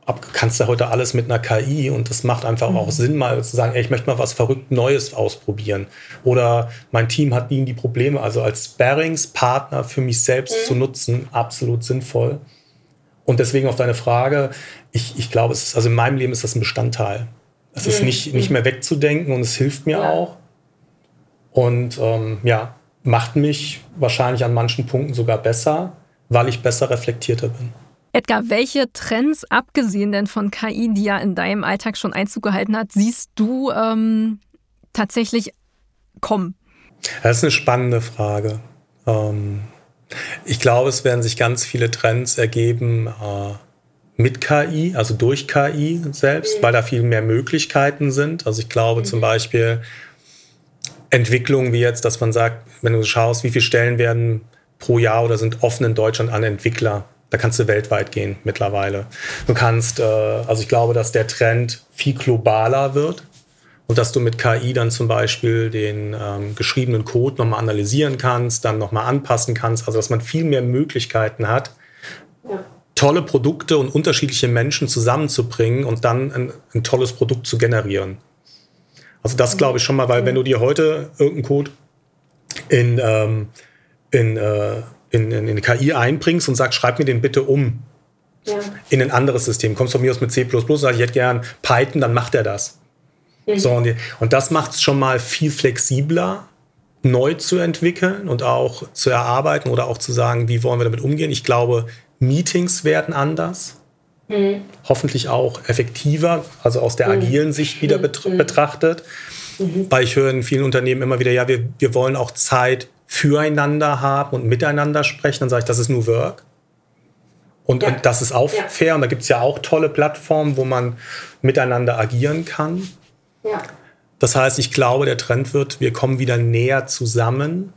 ab, kannst du heute alles mit einer KI und das macht einfach mhm. auch Sinn, mal zu sagen, ey, ich möchte mal was verrückt Neues ausprobieren. Oder mein Team hat nie die Probleme. Also als Sparringspartner für mich selbst mhm. zu nutzen, absolut sinnvoll. Und deswegen auf deine Frage, ich, ich glaube, es ist, also in meinem Leben ist das ein Bestandteil. Es mhm. ist nicht, nicht mehr wegzudenken und es hilft mir ja. auch. Und ähm, ja, macht mich wahrscheinlich an manchen Punkten sogar besser, weil ich besser reflektierter bin. Edgar, welche Trends, abgesehen denn von KI, die ja in deinem Alltag schon Einzug gehalten hat, siehst du ähm, tatsächlich kommen? Das ist eine spannende Frage. Ähm, ich glaube, es werden sich ganz viele Trends ergeben äh, mit KI, also durch KI selbst, weil da viel mehr Möglichkeiten sind. Also ich glaube mhm. zum Beispiel Entwicklungen wie jetzt, dass man sagt, wenn du schaust, wie viele Stellen werden pro Jahr oder sind offen in Deutschland an Entwickler da kannst du weltweit gehen mittlerweile. Du kannst, äh, also ich glaube, dass der Trend viel globaler wird und dass du mit KI dann zum Beispiel den ähm, geschriebenen Code nochmal analysieren kannst, dann nochmal anpassen kannst, also dass man viel mehr Möglichkeiten hat, ja. tolle Produkte und unterschiedliche Menschen zusammenzubringen und dann ein, ein tolles Produkt zu generieren. Also das glaube ich schon mal, weil wenn du dir heute irgendeinen Code in, ähm, in äh, in, in, in KI einbringst und sagst, schreib mir den bitte um ja. in ein anderes System. Kommst von mir aus mit C++, sag ich hätte gern Python, dann macht er das. Mhm. So, und, und das macht es schon mal viel flexibler, neu zu entwickeln und auch zu erarbeiten oder auch zu sagen, wie wollen wir damit umgehen. Ich glaube, Meetings werden anders. Mhm. Hoffentlich auch effektiver, also aus der agilen Sicht wieder bet betrachtet. Mhm. Weil ich höre in vielen Unternehmen immer wieder, ja, wir, wir wollen auch Zeit füreinander haben und miteinander sprechen. Dann sage ich, das ist New Work. Und, ja. und das ist auch ja. fair. Und da gibt es ja auch tolle Plattformen, wo man miteinander agieren kann. Ja. Das heißt, ich glaube, der Trend wird, wir kommen wieder näher zusammen.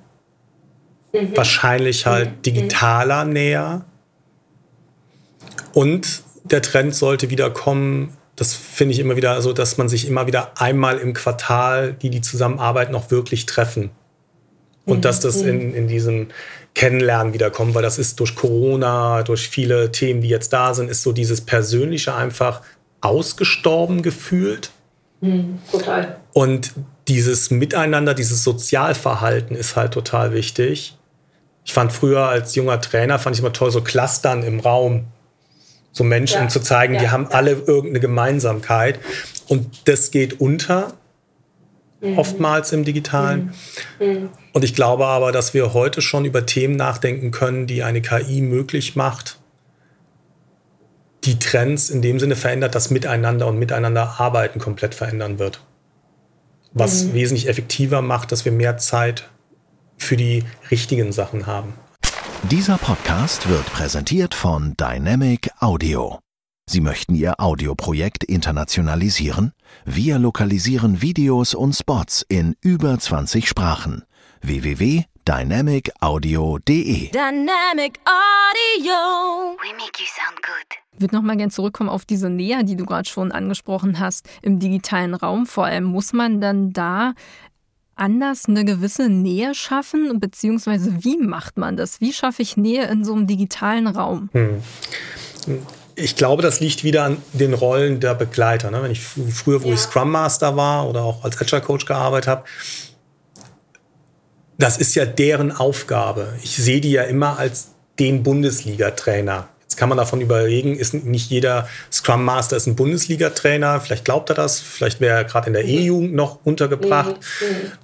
Mhm. Wahrscheinlich halt mhm. digitaler näher. Und der Trend sollte wieder kommen, das finde ich immer wieder so, dass man sich immer wieder einmal im Quartal, die die zusammenarbeiten, noch wirklich treffen. Und mhm. dass das mhm. in, in diesem Kennenlernen wiederkommt, weil das ist durch Corona, durch viele Themen, die jetzt da sind, ist so dieses Persönliche einfach ausgestorben gefühlt. Mhm, total. Und dieses Miteinander, dieses Sozialverhalten ist halt total wichtig. Ich fand früher als junger Trainer, fand ich immer toll, so Clustern im Raum. So Menschen, ja. um zu zeigen, ja. die haben alle irgendeine Gemeinsamkeit. Und das geht unter, mhm. oftmals im Digitalen. Mhm. Und ich glaube aber, dass wir heute schon über Themen nachdenken können, die eine KI möglich macht, die Trends in dem Sinne verändert, dass Miteinander und Miteinander arbeiten komplett verändern wird. Was mhm. wesentlich effektiver macht, dass wir mehr Zeit für die richtigen Sachen haben. Dieser Podcast wird präsentiert von Dynamic Audio. Sie möchten Ihr Audioprojekt internationalisieren? Wir lokalisieren Videos und Spots in über 20 Sprachen. www.dynamicaudio.de Dynamic Audio. We make you sound good. Ich würde nochmal gerne zurückkommen auf diese Nähe, die du gerade schon angesprochen hast, im digitalen Raum. Vor allem muss man dann da anders eine gewisse Nähe schaffen? Beziehungsweise wie macht man das? Wie schaffe ich Nähe in so einem digitalen Raum? Hm. Ich glaube, das liegt wieder an den Rollen der Begleiter. Ne? Wenn ich früher, wo ja. ich Scrum Master war oder auch als Agile Coach gearbeitet habe, das ist ja deren Aufgabe. Ich sehe die ja immer als den Bundesliga-Trainer kann man davon überlegen, ist nicht jeder Scrum Master ist ein Bundesliga-Trainer. Vielleicht glaubt er das, vielleicht wäre er gerade in der E-Jugend noch untergebracht.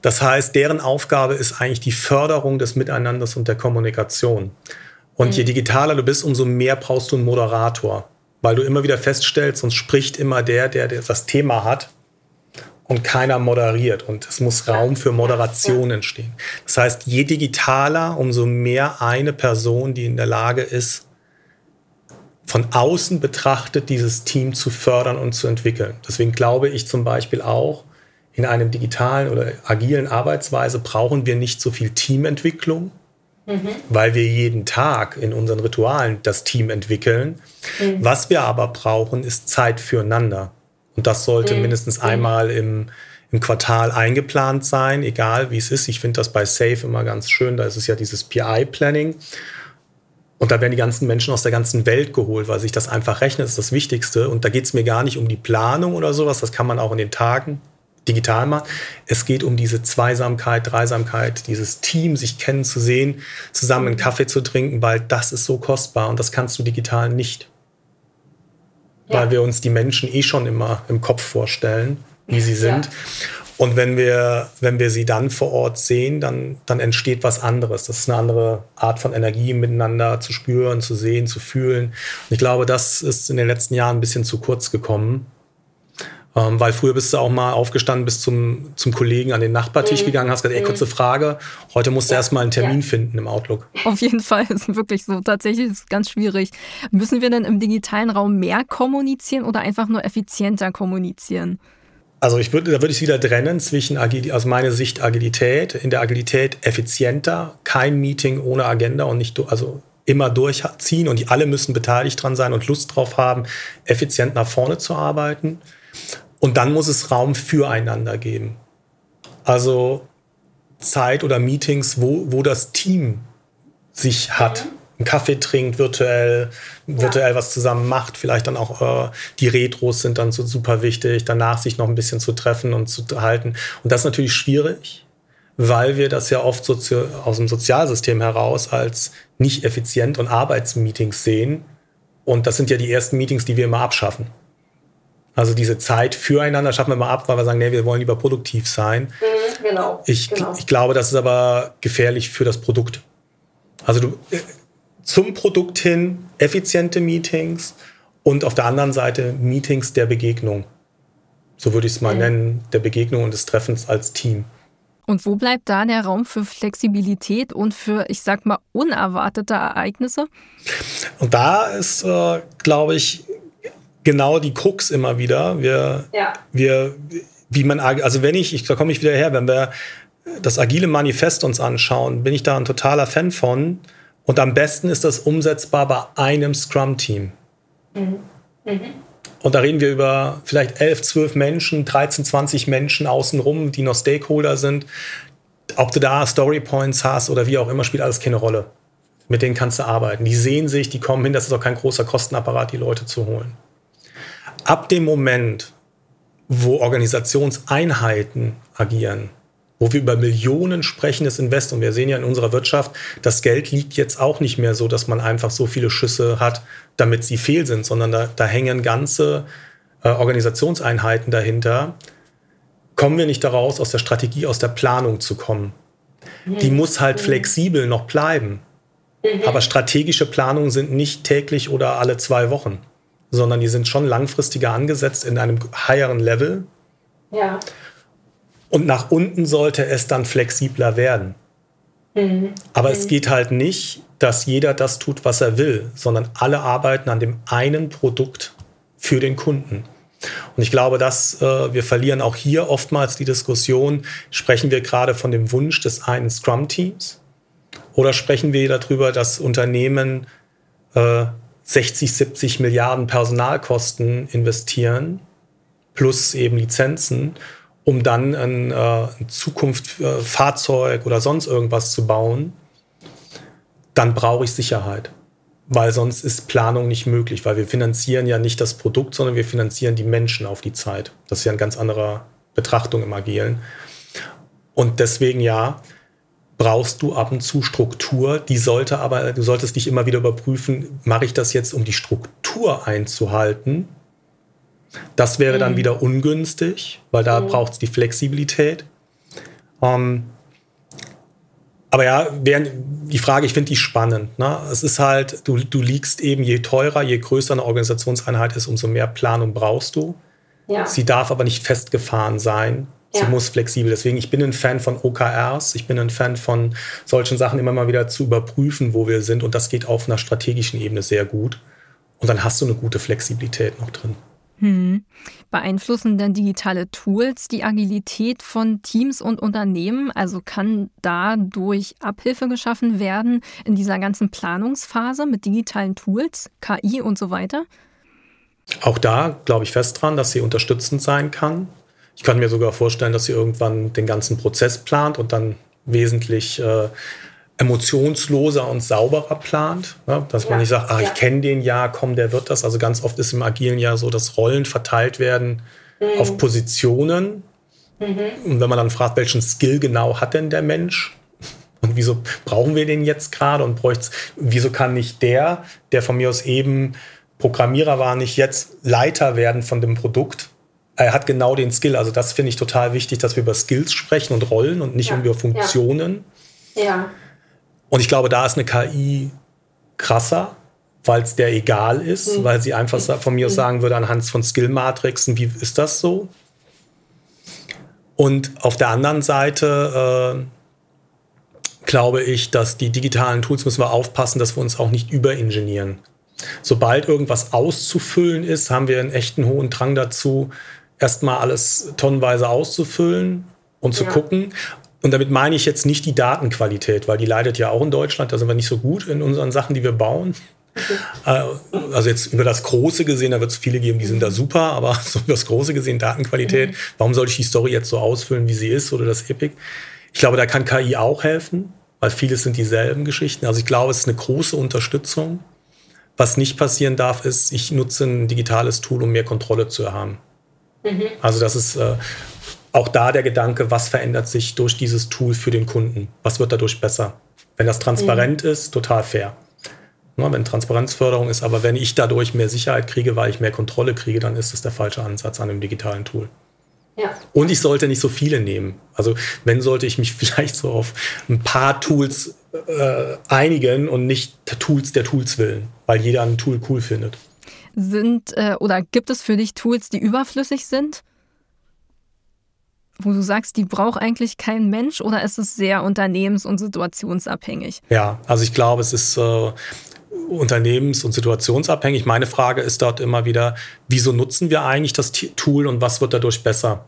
Das heißt, deren Aufgabe ist eigentlich die Förderung des Miteinanders und der Kommunikation. Und je digitaler du bist, umso mehr brauchst du einen Moderator, weil du immer wieder feststellst, sonst spricht immer der, der das Thema hat und keiner moderiert. Und es muss Raum für Moderation entstehen. Das heißt, je digitaler, umso mehr eine Person, die in der Lage ist, von außen betrachtet dieses Team zu fördern und zu entwickeln. Deswegen glaube ich zum Beispiel auch, in einem digitalen oder agilen Arbeitsweise brauchen wir nicht so viel Teamentwicklung, mhm. weil wir jeden Tag in unseren Ritualen das Team entwickeln. Mhm. Was wir aber brauchen, ist Zeit füreinander. Und das sollte mhm. mindestens mhm. einmal im, im Quartal eingeplant sein, egal wie es ist. Ich finde das bei Safe immer ganz schön. Da ist es ja dieses PI-Planning. Und da werden die ganzen Menschen aus der ganzen Welt geholt, weil sich das einfach rechnet, ist das Wichtigste. Und da geht es mir gar nicht um die Planung oder sowas, das kann man auch in den Tagen digital machen. Es geht um diese Zweisamkeit, Dreisamkeit, dieses Team, sich kennenzusehen, zusammen einen Kaffee zu trinken, weil das ist so kostbar und das kannst du digital nicht. Ja. Weil wir uns die Menschen eh schon immer im Kopf vorstellen, wie sie sind. Ja. Und wenn wir, wenn wir sie dann vor Ort sehen, dann, dann entsteht was anderes. Das ist eine andere Art von Energie, miteinander zu spüren, zu sehen, zu fühlen. Und ich glaube, das ist in den letzten Jahren ein bisschen zu kurz gekommen. Ähm, weil früher bist du auch mal aufgestanden, bis zum, zum Kollegen an den Nachbartisch mhm. gegangen, hast gesagt, ey, kurze Frage. Heute musst du ja. erstmal einen Termin ja. finden im Outlook. Auf jeden Fall ist wirklich so. Tatsächlich ist es ganz schwierig. Müssen wir denn im digitalen Raum mehr kommunizieren oder einfach nur effizienter kommunizieren? Also ich würde, da würde ich wieder trennen zwischen Agil, aus meiner Sicht Agilität, in der Agilität effizienter, kein Meeting ohne Agenda und nicht, also immer durchziehen und die alle müssen beteiligt dran sein und Lust drauf haben, effizient nach vorne zu arbeiten. Und dann muss es Raum füreinander geben. Also Zeit oder Meetings, wo, wo das Team sich hat. Mhm einen Kaffee trinkt, virtuell, ja. virtuell was zusammen macht. Vielleicht dann auch äh, die Retros sind dann so super wichtig, danach sich noch ein bisschen zu treffen und zu halten. Und das ist natürlich schwierig, weil wir das ja oft aus dem Sozialsystem heraus als nicht effizient und Arbeitsmeetings sehen. Und das sind ja die ersten Meetings, die wir immer abschaffen. Also diese Zeit füreinander schaffen wir mal ab, weil wir sagen, nee, wir wollen lieber produktiv sein. Mhm, genau. Ich, genau. ich glaube, das ist aber gefährlich für das Produkt. Also du, äh, zum Produkt hin effiziente Meetings und auf der anderen Seite Meetings der Begegnung. So würde ich es mal mhm. nennen, der Begegnung und des Treffens als Team. Und wo bleibt da der Raum für Flexibilität und für, ich sag mal, unerwartete Ereignisse? Und da ist, äh, glaube ich, genau die Krux immer wieder. Wir, ja. wir, wie man, also wenn ich, ich da komme ich wieder her, wenn wir das agile Manifest uns anschauen, bin ich da ein totaler Fan von. Und am besten ist das umsetzbar bei einem Scrum-Team. Mhm. Mhm. Und da reden wir über vielleicht 11, 12 Menschen, 13, 20 Menschen außenrum, die noch Stakeholder sind. Ob du da Storypoints hast oder wie auch immer, spielt alles keine Rolle. Mit denen kannst du arbeiten. Die sehen sich, die kommen hin, das ist auch kein großer Kostenapparat, die Leute zu holen. Ab dem Moment, wo Organisationseinheiten agieren, wo wir über Millionen sprechen des Invest und wir sehen ja in unserer Wirtschaft, das Geld liegt jetzt auch nicht mehr so, dass man einfach so viele Schüsse hat, damit sie fehl sind, sondern da, da hängen ganze äh, Organisationseinheiten dahinter. Kommen wir nicht daraus, aus der Strategie, aus der Planung zu kommen. Mhm. Die muss halt mhm. flexibel noch bleiben. Mhm. Aber strategische Planungen sind nicht täglich oder alle zwei Wochen, sondern die sind schon langfristiger angesetzt in einem höheren Level. Ja. Und nach unten sollte es dann flexibler werden. Mhm. Aber mhm. es geht halt nicht, dass jeder das tut, was er will, sondern alle arbeiten an dem einen Produkt für den Kunden. Und ich glaube, dass äh, wir verlieren auch hier oftmals die Diskussion, sprechen wir gerade von dem Wunsch des einen Scrum-Teams oder sprechen wir darüber, dass Unternehmen äh, 60, 70 Milliarden Personalkosten investieren, plus eben Lizenzen um dann ein, äh, ein Zukunft äh, oder sonst irgendwas zu bauen, dann brauche ich Sicherheit. Weil sonst ist Planung nicht möglich, weil wir finanzieren ja nicht das Produkt, sondern wir finanzieren die Menschen auf die Zeit. Das ist ja eine ganz andere Betrachtung im Agilen. Und deswegen ja, brauchst du ab und zu Struktur. Die sollte aber, du solltest dich immer wieder überprüfen, mache ich das jetzt, um die Struktur einzuhalten? Das wäre dann mhm. wieder ungünstig, weil da mhm. braucht es die Flexibilität. Ähm, aber ja, die Frage, ich finde die spannend. Ne? Es ist halt, du, du liegst eben, je teurer, je größer eine Organisationseinheit ist, umso mehr Planung brauchst du. Ja. Sie darf aber nicht festgefahren sein. Sie ja. muss flexibel. Deswegen, ich bin ein Fan von OKRs. Ich bin ein Fan von solchen Sachen immer mal wieder zu überprüfen, wo wir sind. Und das geht auf einer strategischen Ebene sehr gut. Und dann hast du eine gute Flexibilität noch drin. Hm. Beeinflussen denn digitale Tools die Agilität von Teams und Unternehmen? Also kann dadurch Abhilfe geschaffen werden in dieser ganzen Planungsphase mit digitalen Tools, KI und so weiter? Auch da glaube ich fest dran, dass sie unterstützend sein kann. Ich kann mir sogar vorstellen, dass sie irgendwann den ganzen Prozess plant und dann wesentlich äh, emotionsloser und sauberer plant. Ne? Dass ja, man nicht sagt, ach, ja. ich kenne den ja, komm, der wird das. Also ganz oft ist im Agilen ja so, dass Rollen verteilt werden mhm. auf Positionen. Mhm. Und wenn man dann fragt, welchen Skill genau hat denn der Mensch? Und wieso brauchen wir den jetzt gerade? Und bräuchte wieso kann nicht der, der von mir aus eben Programmierer war, nicht jetzt Leiter werden von dem Produkt? Er hat genau den Skill. Also das finde ich total wichtig, dass wir über Skills sprechen und Rollen und nicht ja. über Funktionen. ja. ja. Und ich glaube, da ist eine KI krasser, weil es der egal ist, mhm. weil sie einfach von mir aus mhm. sagen würde, anhand von Skill-Matrixen, wie ist das so? Und auf der anderen Seite äh, glaube ich, dass die digitalen Tools müssen wir aufpassen, dass wir uns auch nicht überingenieren. Sobald irgendwas auszufüllen ist, haben wir einen echten hohen Drang dazu, erstmal alles tonnenweise auszufüllen und zu ja. gucken. Und damit meine ich jetzt nicht die Datenqualität, weil die leidet ja auch in Deutschland. Da sind wir nicht so gut in unseren Sachen, die wir bauen. Okay. Äh, also jetzt über das Große gesehen, da wird es viele geben, die sind da super, aber so über das Große gesehen, Datenqualität, mhm. warum soll ich die Story jetzt so ausfüllen, wie sie ist oder das Epic? Ich glaube, da kann KI auch helfen, weil vieles sind dieselben Geschichten. Also ich glaube, es ist eine große Unterstützung. Was nicht passieren darf, ist, ich nutze ein digitales Tool, um mehr Kontrolle zu haben. Mhm. Also das ist, äh, auch da der Gedanke, was verändert sich durch dieses Tool für den Kunden? Was wird dadurch besser? Wenn das transparent mhm. ist, total fair. ne, wenn Transparenzförderung ist. Aber wenn ich dadurch mehr Sicherheit kriege, weil ich mehr Kontrolle kriege, dann ist das der falsche Ansatz an einem digitalen Tool. Ja. Und ich sollte nicht so viele nehmen. Also wenn sollte ich mich vielleicht so auf ein paar Tools äh, einigen und nicht Tools der Tools willen, weil jeder ein Tool cool findet. Sind äh, oder gibt es für dich Tools, die überflüssig sind? Wo du sagst, die braucht eigentlich kein Mensch oder ist es sehr unternehmens- und situationsabhängig? Ja, also ich glaube, es ist äh, unternehmens- und situationsabhängig. Meine Frage ist dort immer wieder, wieso nutzen wir eigentlich das Tool und was wird dadurch besser?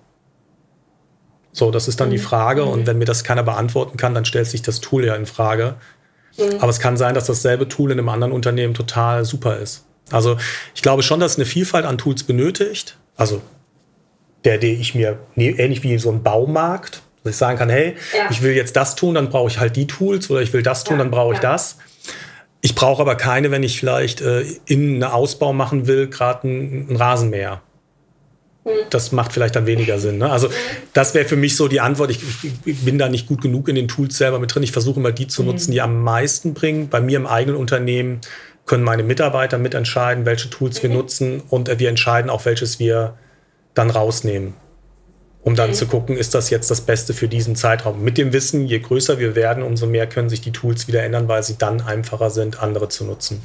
So, das ist dann die mhm. Frage. Und mhm. wenn mir das keiner beantworten kann, dann stellt sich das Tool ja in Frage. Mhm. Aber es kann sein, dass dasselbe Tool in einem anderen Unternehmen total super ist. Also ich glaube schon, dass es eine Vielfalt an Tools benötigt. Also der, den ich mir ähnlich wie so ein Baumarkt, dass ich sagen kann, hey, ja. ich will jetzt das tun, dann brauche ich halt die Tools oder ich will das tun, ja. dann brauche ich ja. das. Ich brauche aber keine, wenn ich vielleicht äh, in einen Ausbau machen will, gerade einen, einen Rasenmäher. Hm. Das macht vielleicht dann weniger Sinn. Ne? Also das wäre für mich so die Antwort. Ich, ich, bin da nicht gut genug in den Tools selber mit drin. Ich versuche immer die zu hm. nutzen, die am meisten bringen. Bei mir im eigenen Unternehmen können meine Mitarbeiter mitentscheiden, welche Tools wir mhm. nutzen und wir entscheiden auch, welches wir dann rausnehmen um dann zu gucken, ist das jetzt das Beste für diesen Zeitraum. Mit dem Wissen, je größer wir werden, umso mehr können sich die Tools wieder ändern, weil sie dann einfacher sind, andere zu nutzen.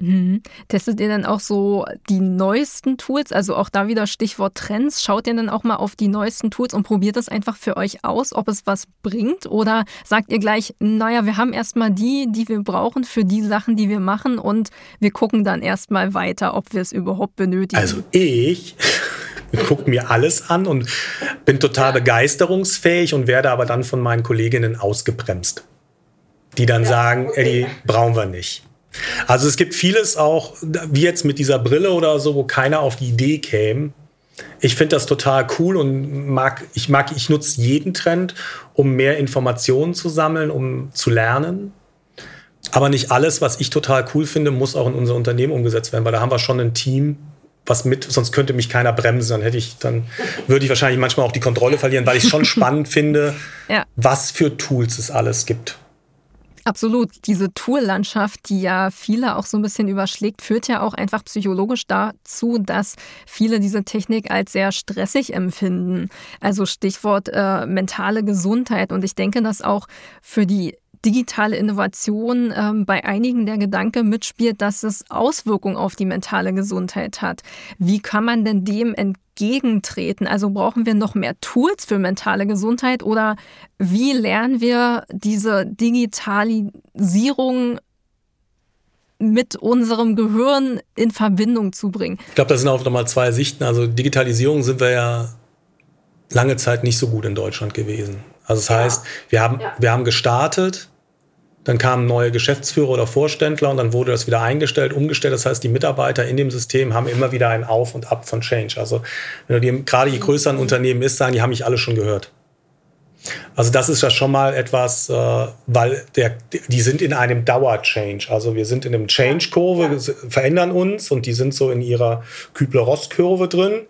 Mhm. Testet ihr dann auch so die neuesten Tools? Also auch da wieder Stichwort Trends. Schaut ihr dann auch mal auf die neuesten Tools und probiert das einfach für euch aus, ob es was bringt? Oder sagt ihr gleich, naja, wir haben erstmal die, die wir brauchen für die Sachen, die wir machen und wir gucken dann erstmal weiter, ob wir es überhaupt benötigen? Also ich gucke mir alles an und bin total begeisterungsfähig und werde aber dann von meinen Kolleginnen ausgebremst, die dann ja, sagen, okay. Eddie, brauchen wir nicht. Also es gibt vieles auch, wie jetzt mit dieser Brille oder so, wo keiner auf die Idee käme. Ich finde das total cool und mag, ich mag, ich nutze jeden Trend, um mehr Informationen zu sammeln, um zu lernen. Aber nicht alles, was ich total cool finde, muss auch in unser Unternehmen umgesetzt werden, weil da haben wir schon ein Team, was mit, sonst könnte mich keiner bremsen, dann hätte ich, dann würde ich wahrscheinlich manchmal auch die Kontrolle verlieren, weil ich es schon spannend finde, ja. was für Tools es alles gibt. Absolut. Diese Tourlandschaft, die ja viele auch so ein bisschen überschlägt, führt ja auch einfach psychologisch dazu, dass viele diese Technik als sehr stressig empfinden. Also Stichwort äh, mentale Gesundheit. Und ich denke, dass auch für die digitale Innovation ähm, bei einigen der Gedanke mitspielt, dass es Auswirkungen auf die mentale Gesundheit hat. Wie kann man denn dem entgegentreten? Also brauchen wir noch mehr Tools für mentale Gesundheit oder wie lernen wir diese Digitalisierung mit unserem Gehirn in Verbindung zu bringen? Ich glaube, das sind auch nochmal zwei Sichten. Also Digitalisierung sind wir ja lange Zeit nicht so gut in Deutschland gewesen. Also das heißt, wir haben, ja. wir haben gestartet, dann kamen neue Geschäftsführer oder Vorständler und dann wurde das wieder eingestellt, umgestellt. Das heißt, die Mitarbeiter in dem System haben immer wieder ein Auf und Ab von Change. Also wenn du die, gerade je größer ein. Unternehmen ist, sagen, die haben mich alle schon gehört. Also das ist ja schon mal etwas, äh, weil der, die sind in einem Dauer-Change. Also wir sind in einem Change-Kurve, verändern uns und die sind so in ihrer Kübler-Ross-Kurve drin.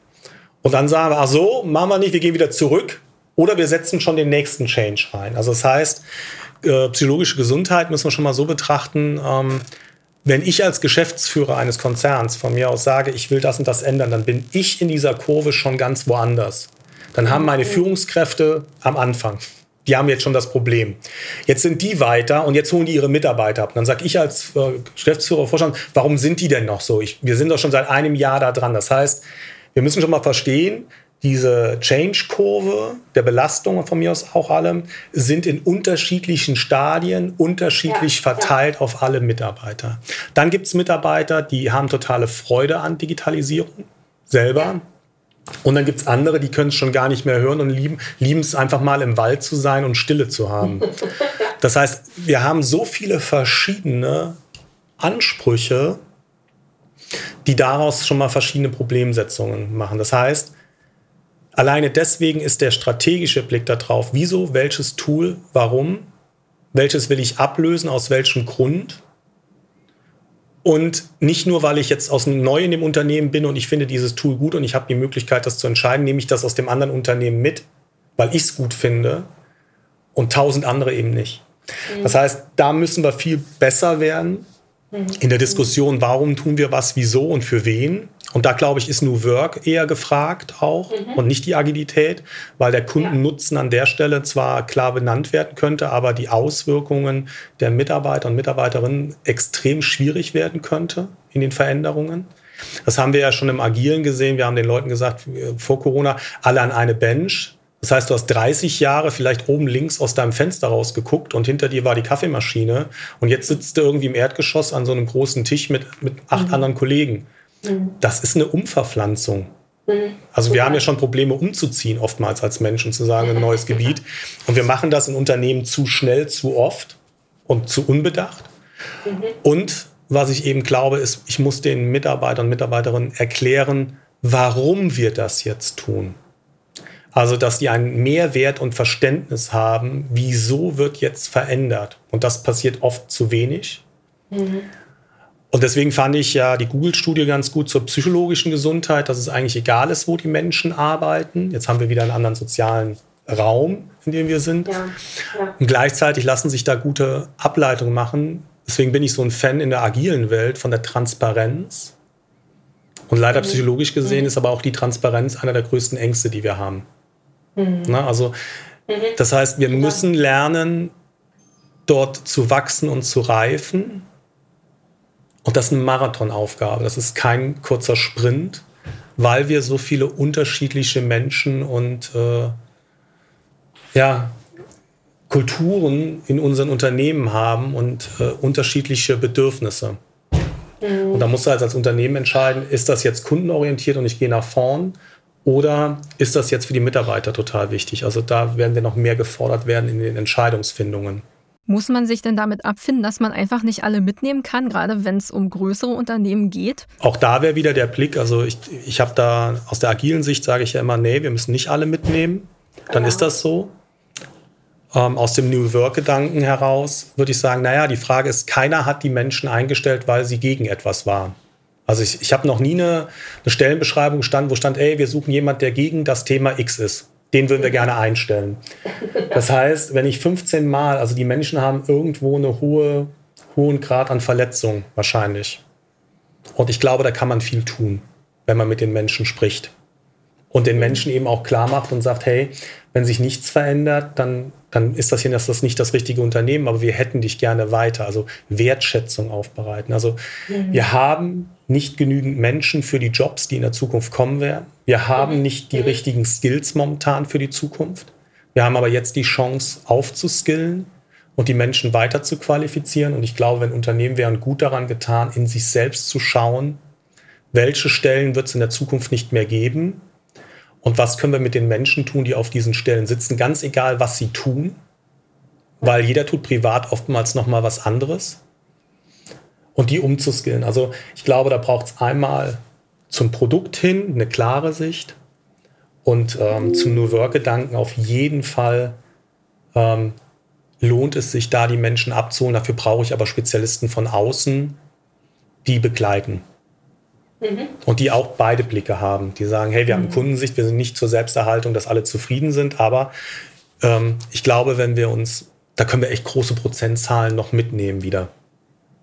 Und dann sagen wir, ach so, machen wir nicht, wir gehen wieder zurück oder wir setzen schon den nächsten Change rein. Also das heißt, äh, psychologische Gesundheit müssen wir schon mal so betrachten. Ähm, wenn ich als Geschäftsführer eines Konzerns von mir aus sage, ich will das und das ändern, dann bin ich in dieser Kurve schon ganz woanders. Dann haben meine Führungskräfte am Anfang, die haben jetzt schon das Problem. Jetzt sind die weiter und jetzt holen die ihre Mitarbeiter ab. Und dann sage ich als äh, Geschäftsführer, Vorstand, warum sind die denn noch so? Ich, wir sind doch schon seit einem Jahr da dran. Das heißt, wir müssen schon mal verstehen, diese Change-Kurve der Belastung von mir aus auch allem sind in unterschiedlichen Stadien unterschiedlich ja, verteilt ja. auf alle Mitarbeiter. Dann gibt es Mitarbeiter, die haben totale Freude an Digitalisierung selber. Ja. Und dann gibt es andere, die können es schon gar nicht mehr hören und lieben, lieben es einfach mal im Wald zu sein und Stille zu haben. Das heißt, wir haben so viele verschiedene Ansprüche, die daraus schon mal verschiedene Problemsetzungen machen. Das heißt, Alleine deswegen ist der strategische Blick darauf, wieso, welches Tool, warum, welches will ich ablösen, aus welchem Grund. Und nicht nur, weil ich jetzt aus neu in dem Unternehmen bin und ich finde dieses Tool gut und ich habe die Möglichkeit, das zu entscheiden, nehme ich das aus dem anderen Unternehmen mit, weil ich es gut finde und tausend andere eben nicht. Mhm. Das heißt, da müssen wir viel besser werden, In der Diskussion, warum tun wir was, wieso und für wen. Und da glaube ich, ist New Work eher gefragt auch mhm. und nicht die Agilität, weil der Kundennutzen ja. an der Stelle zwar klar benannt werden könnte, aber die Auswirkungen der Mitarbeiter und Mitarbeiterinnen extrem schwierig werden könnte in den Veränderungen. Das haben wir ja schon im Agilen gesehen. Wir haben den Leuten gesagt, vor Corona, alle an eine Bench. Das heißt, du hast 30 Jahre vielleicht oben links aus deinem Fenster rausgeguckt und hinter dir war die Kaffeemaschine und jetzt sitzt du irgendwie im Erdgeschoss an so einem großen Tisch mit, mit acht mhm. anderen Kollegen. Mhm. Das ist eine Umverpflanzung. Mhm. Also wir haben ja schon Probleme umzuziehen oftmals als Menschen, zu sagen, ein neues Gebiet. Und wir machen das in Unternehmen zu schnell, zu oft und zu unbedacht. Mhm. Und was ich eben glaube, ist, ich muss den Mitarbeitern und Mitarbeiterinnen erklären, warum wir das jetzt tun. Also, dass die einen Mehrwert und Verständnis haben, wieso wird jetzt verändert. Und das passiert oft zu wenig. Mhm. Und deswegen fand ich ja die Google-Studie ganz gut zur psychologischen Gesundheit, dass es eigentlich egal ist, wo die Menschen arbeiten. Jetzt haben wir wieder einen anderen sozialen Raum, in dem wir sind. Ja, ja. Und gleichzeitig lassen sich da gute Ableitungen machen. Deswegen bin ich so ein Fan in der agilen Welt von der Transparenz. Und leider mhm. psychologisch gesehen mhm. ist aber auch die Transparenz einer der größten Ängste, die wir haben. Mhm. Na, also, mhm. das heißt, wir müssen lernen, dort zu wachsen und zu reifen und das ist eine Marathonaufgabe. Das ist kein kurzer Sprint, weil wir so viele unterschiedliche Menschen und äh, ja, Kulturen in unseren Unternehmen haben und äh, unterschiedliche Bedürfnisse. Mhm. Und da musst du halt als Unternehmen entscheiden, ist das jetzt kundenorientiert und ich gehe nach vorn oder ist das jetzt für die Mitarbeiter total wichtig? Also da werden wir noch mehr gefordert werden in den Entscheidungsfindungen. Muss man sich denn damit abfinden, dass man einfach nicht alle mitnehmen kann, gerade wenn es um größere Unternehmen geht? Auch da wäre wieder der Blick. Also ich, ich habe da aus der agilen Sicht sage ich ja immer, nee, wir müssen nicht alle mitnehmen. Dann ja. ist das so. Ähm, aus dem New Work-Gedanken heraus würde ich sagen, naja, die Frage ist, keiner hat die Menschen eingestellt, weil sie gegen etwas waren. Also ich, ich habe noch nie eine, eine Stellenbeschreibung stand, wo stand, ey, wir suchen jemanden, der gegen das Thema X ist den würden wir gerne einstellen. Das heißt, wenn ich 15 Mal, also die Menschen haben irgendwo einen hohe, hohen Grad an Verletzung wahrscheinlich. Und ich glaube, da kann man viel tun, wenn man mit den Menschen spricht. Und den Menschen eben auch klar macht und sagt, hey, wenn sich nichts verändert, dann, dann ist das hier das, das nicht das richtige Unternehmen, aber wir hätten dich gerne weiter. Also Wertschätzung aufbereiten. Also mhm. wir haben nicht genügend Menschen für die Jobs, die in der Zukunft kommen werden. Wir haben mhm. nicht die mhm. richtigen Skills momentan für die Zukunft. Wir haben aber jetzt die Chance aufzuskillen und die Menschen weiter zu qualifizieren. Und ich glaube, wenn Unternehmen wären gut daran getan, in sich selbst zu schauen, welche Stellen wird es in der Zukunft nicht mehr geben und was können wir mit den Menschen tun, die auf diesen Stellen sitzen, ganz egal, was sie tun, weil jeder tut privat oftmals noch mal was anderes und die umzuskillen. Also ich glaube, da braucht es einmal zum Produkt hin eine klare Sicht und ähm, zum New Work-Gedanken auf jeden Fall ähm, lohnt es sich, da die Menschen abzuholen. Dafür brauche ich aber Spezialisten von außen, die begleiten. Mhm. Und die auch beide Blicke haben. Die sagen, hey, wir mhm. haben Kundensicht, wir sind nicht zur Selbsterhaltung, dass alle zufrieden sind, aber ähm, ich glaube, wenn wir uns, da können wir echt große Prozentzahlen noch mitnehmen wieder.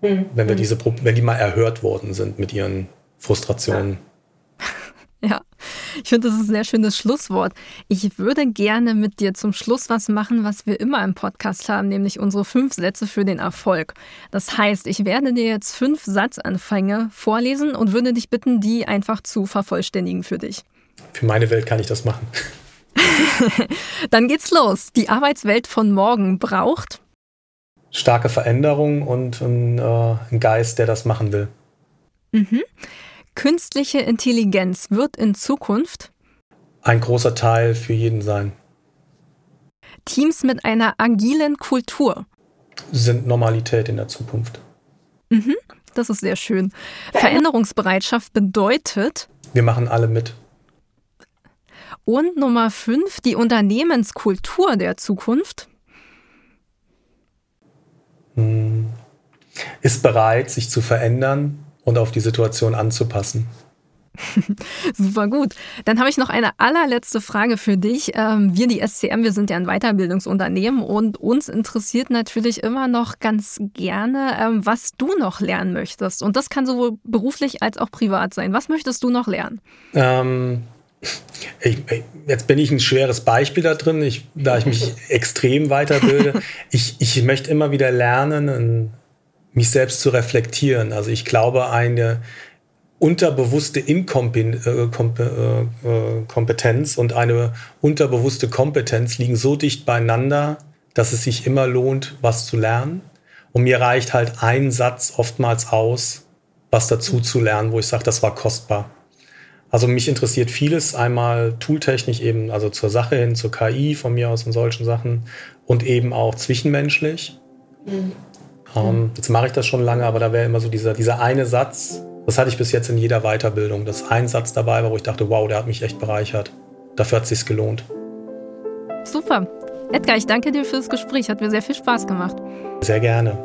Mhm. Wenn wir mhm. diese, wenn die mal erhört worden sind mit ihren Frustrationen. Ja. Ich finde, das ist ein sehr schönes Schlusswort. Ich würde gerne mit dir zum Schluss was machen, was wir immer im Podcast haben, nämlich unsere fünf Sätze für den Erfolg. Das heißt, ich werde dir jetzt fünf Satzanfänge vorlesen und würde dich bitten, die einfach zu vervollständigen für dich. Für meine Welt kann ich das machen. Dann geht's los. Die Arbeitswelt von morgen braucht starke Veränderung und ein, äh, ein Geist, der das machen will. Mhm. Künstliche Intelligenz wird in Zukunft ein großer Teil für jeden sein. Teams mit einer agilen Kultur sind Normalität in der Zukunft. Mhm, das ist sehr schön. Veränderungsbereitschaft bedeutet. Wir machen alle mit. Und Nummer fünf, die Unternehmenskultur der Zukunft ist bereit, sich zu verändern und auf die Situation anzupassen. Super gut. Dann habe ich noch eine allerletzte Frage für dich. Ähm, wir, die SCM, wir sind ja ein Weiterbildungsunternehmen und uns interessiert natürlich immer noch ganz gerne, ähm, was du noch lernen möchtest. Und das kann sowohl beruflich als auch privat sein. Was möchtest du noch lernen? Ähm, ich, jetzt bin ich ein schweres Beispiel da drin, ich, da ich mich extrem weiterbilde. Ich, ich möchte immer wieder lernen, mich selbst zu reflektieren. Also ich glaube, eine unterbewusste Inkompetenz äh, und eine unterbewusste Kompetenz liegen so dicht beieinander, dass es sich immer lohnt, was zu lernen. Und mir reicht halt ein Satz oftmals aus, was dazu zu lernen, wo ich sage, das war kostbar. Also mich interessiert vieles, einmal tooltechnisch eben, also zur Sache hin, zur KI von mir aus und solchen Sachen und eben auch zwischenmenschlich. Mhm. Ähm, jetzt mache ich das schon lange, aber da wäre immer so dieser, dieser eine Satz, das hatte ich bis jetzt in jeder Weiterbildung, dass ein Satz dabei war, wo ich dachte, wow, der hat mich echt bereichert. Dafür hat es sich gelohnt. Super. Edgar, ich danke dir fürs Gespräch. Hat mir sehr viel Spaß gemacht. Sehr gerne.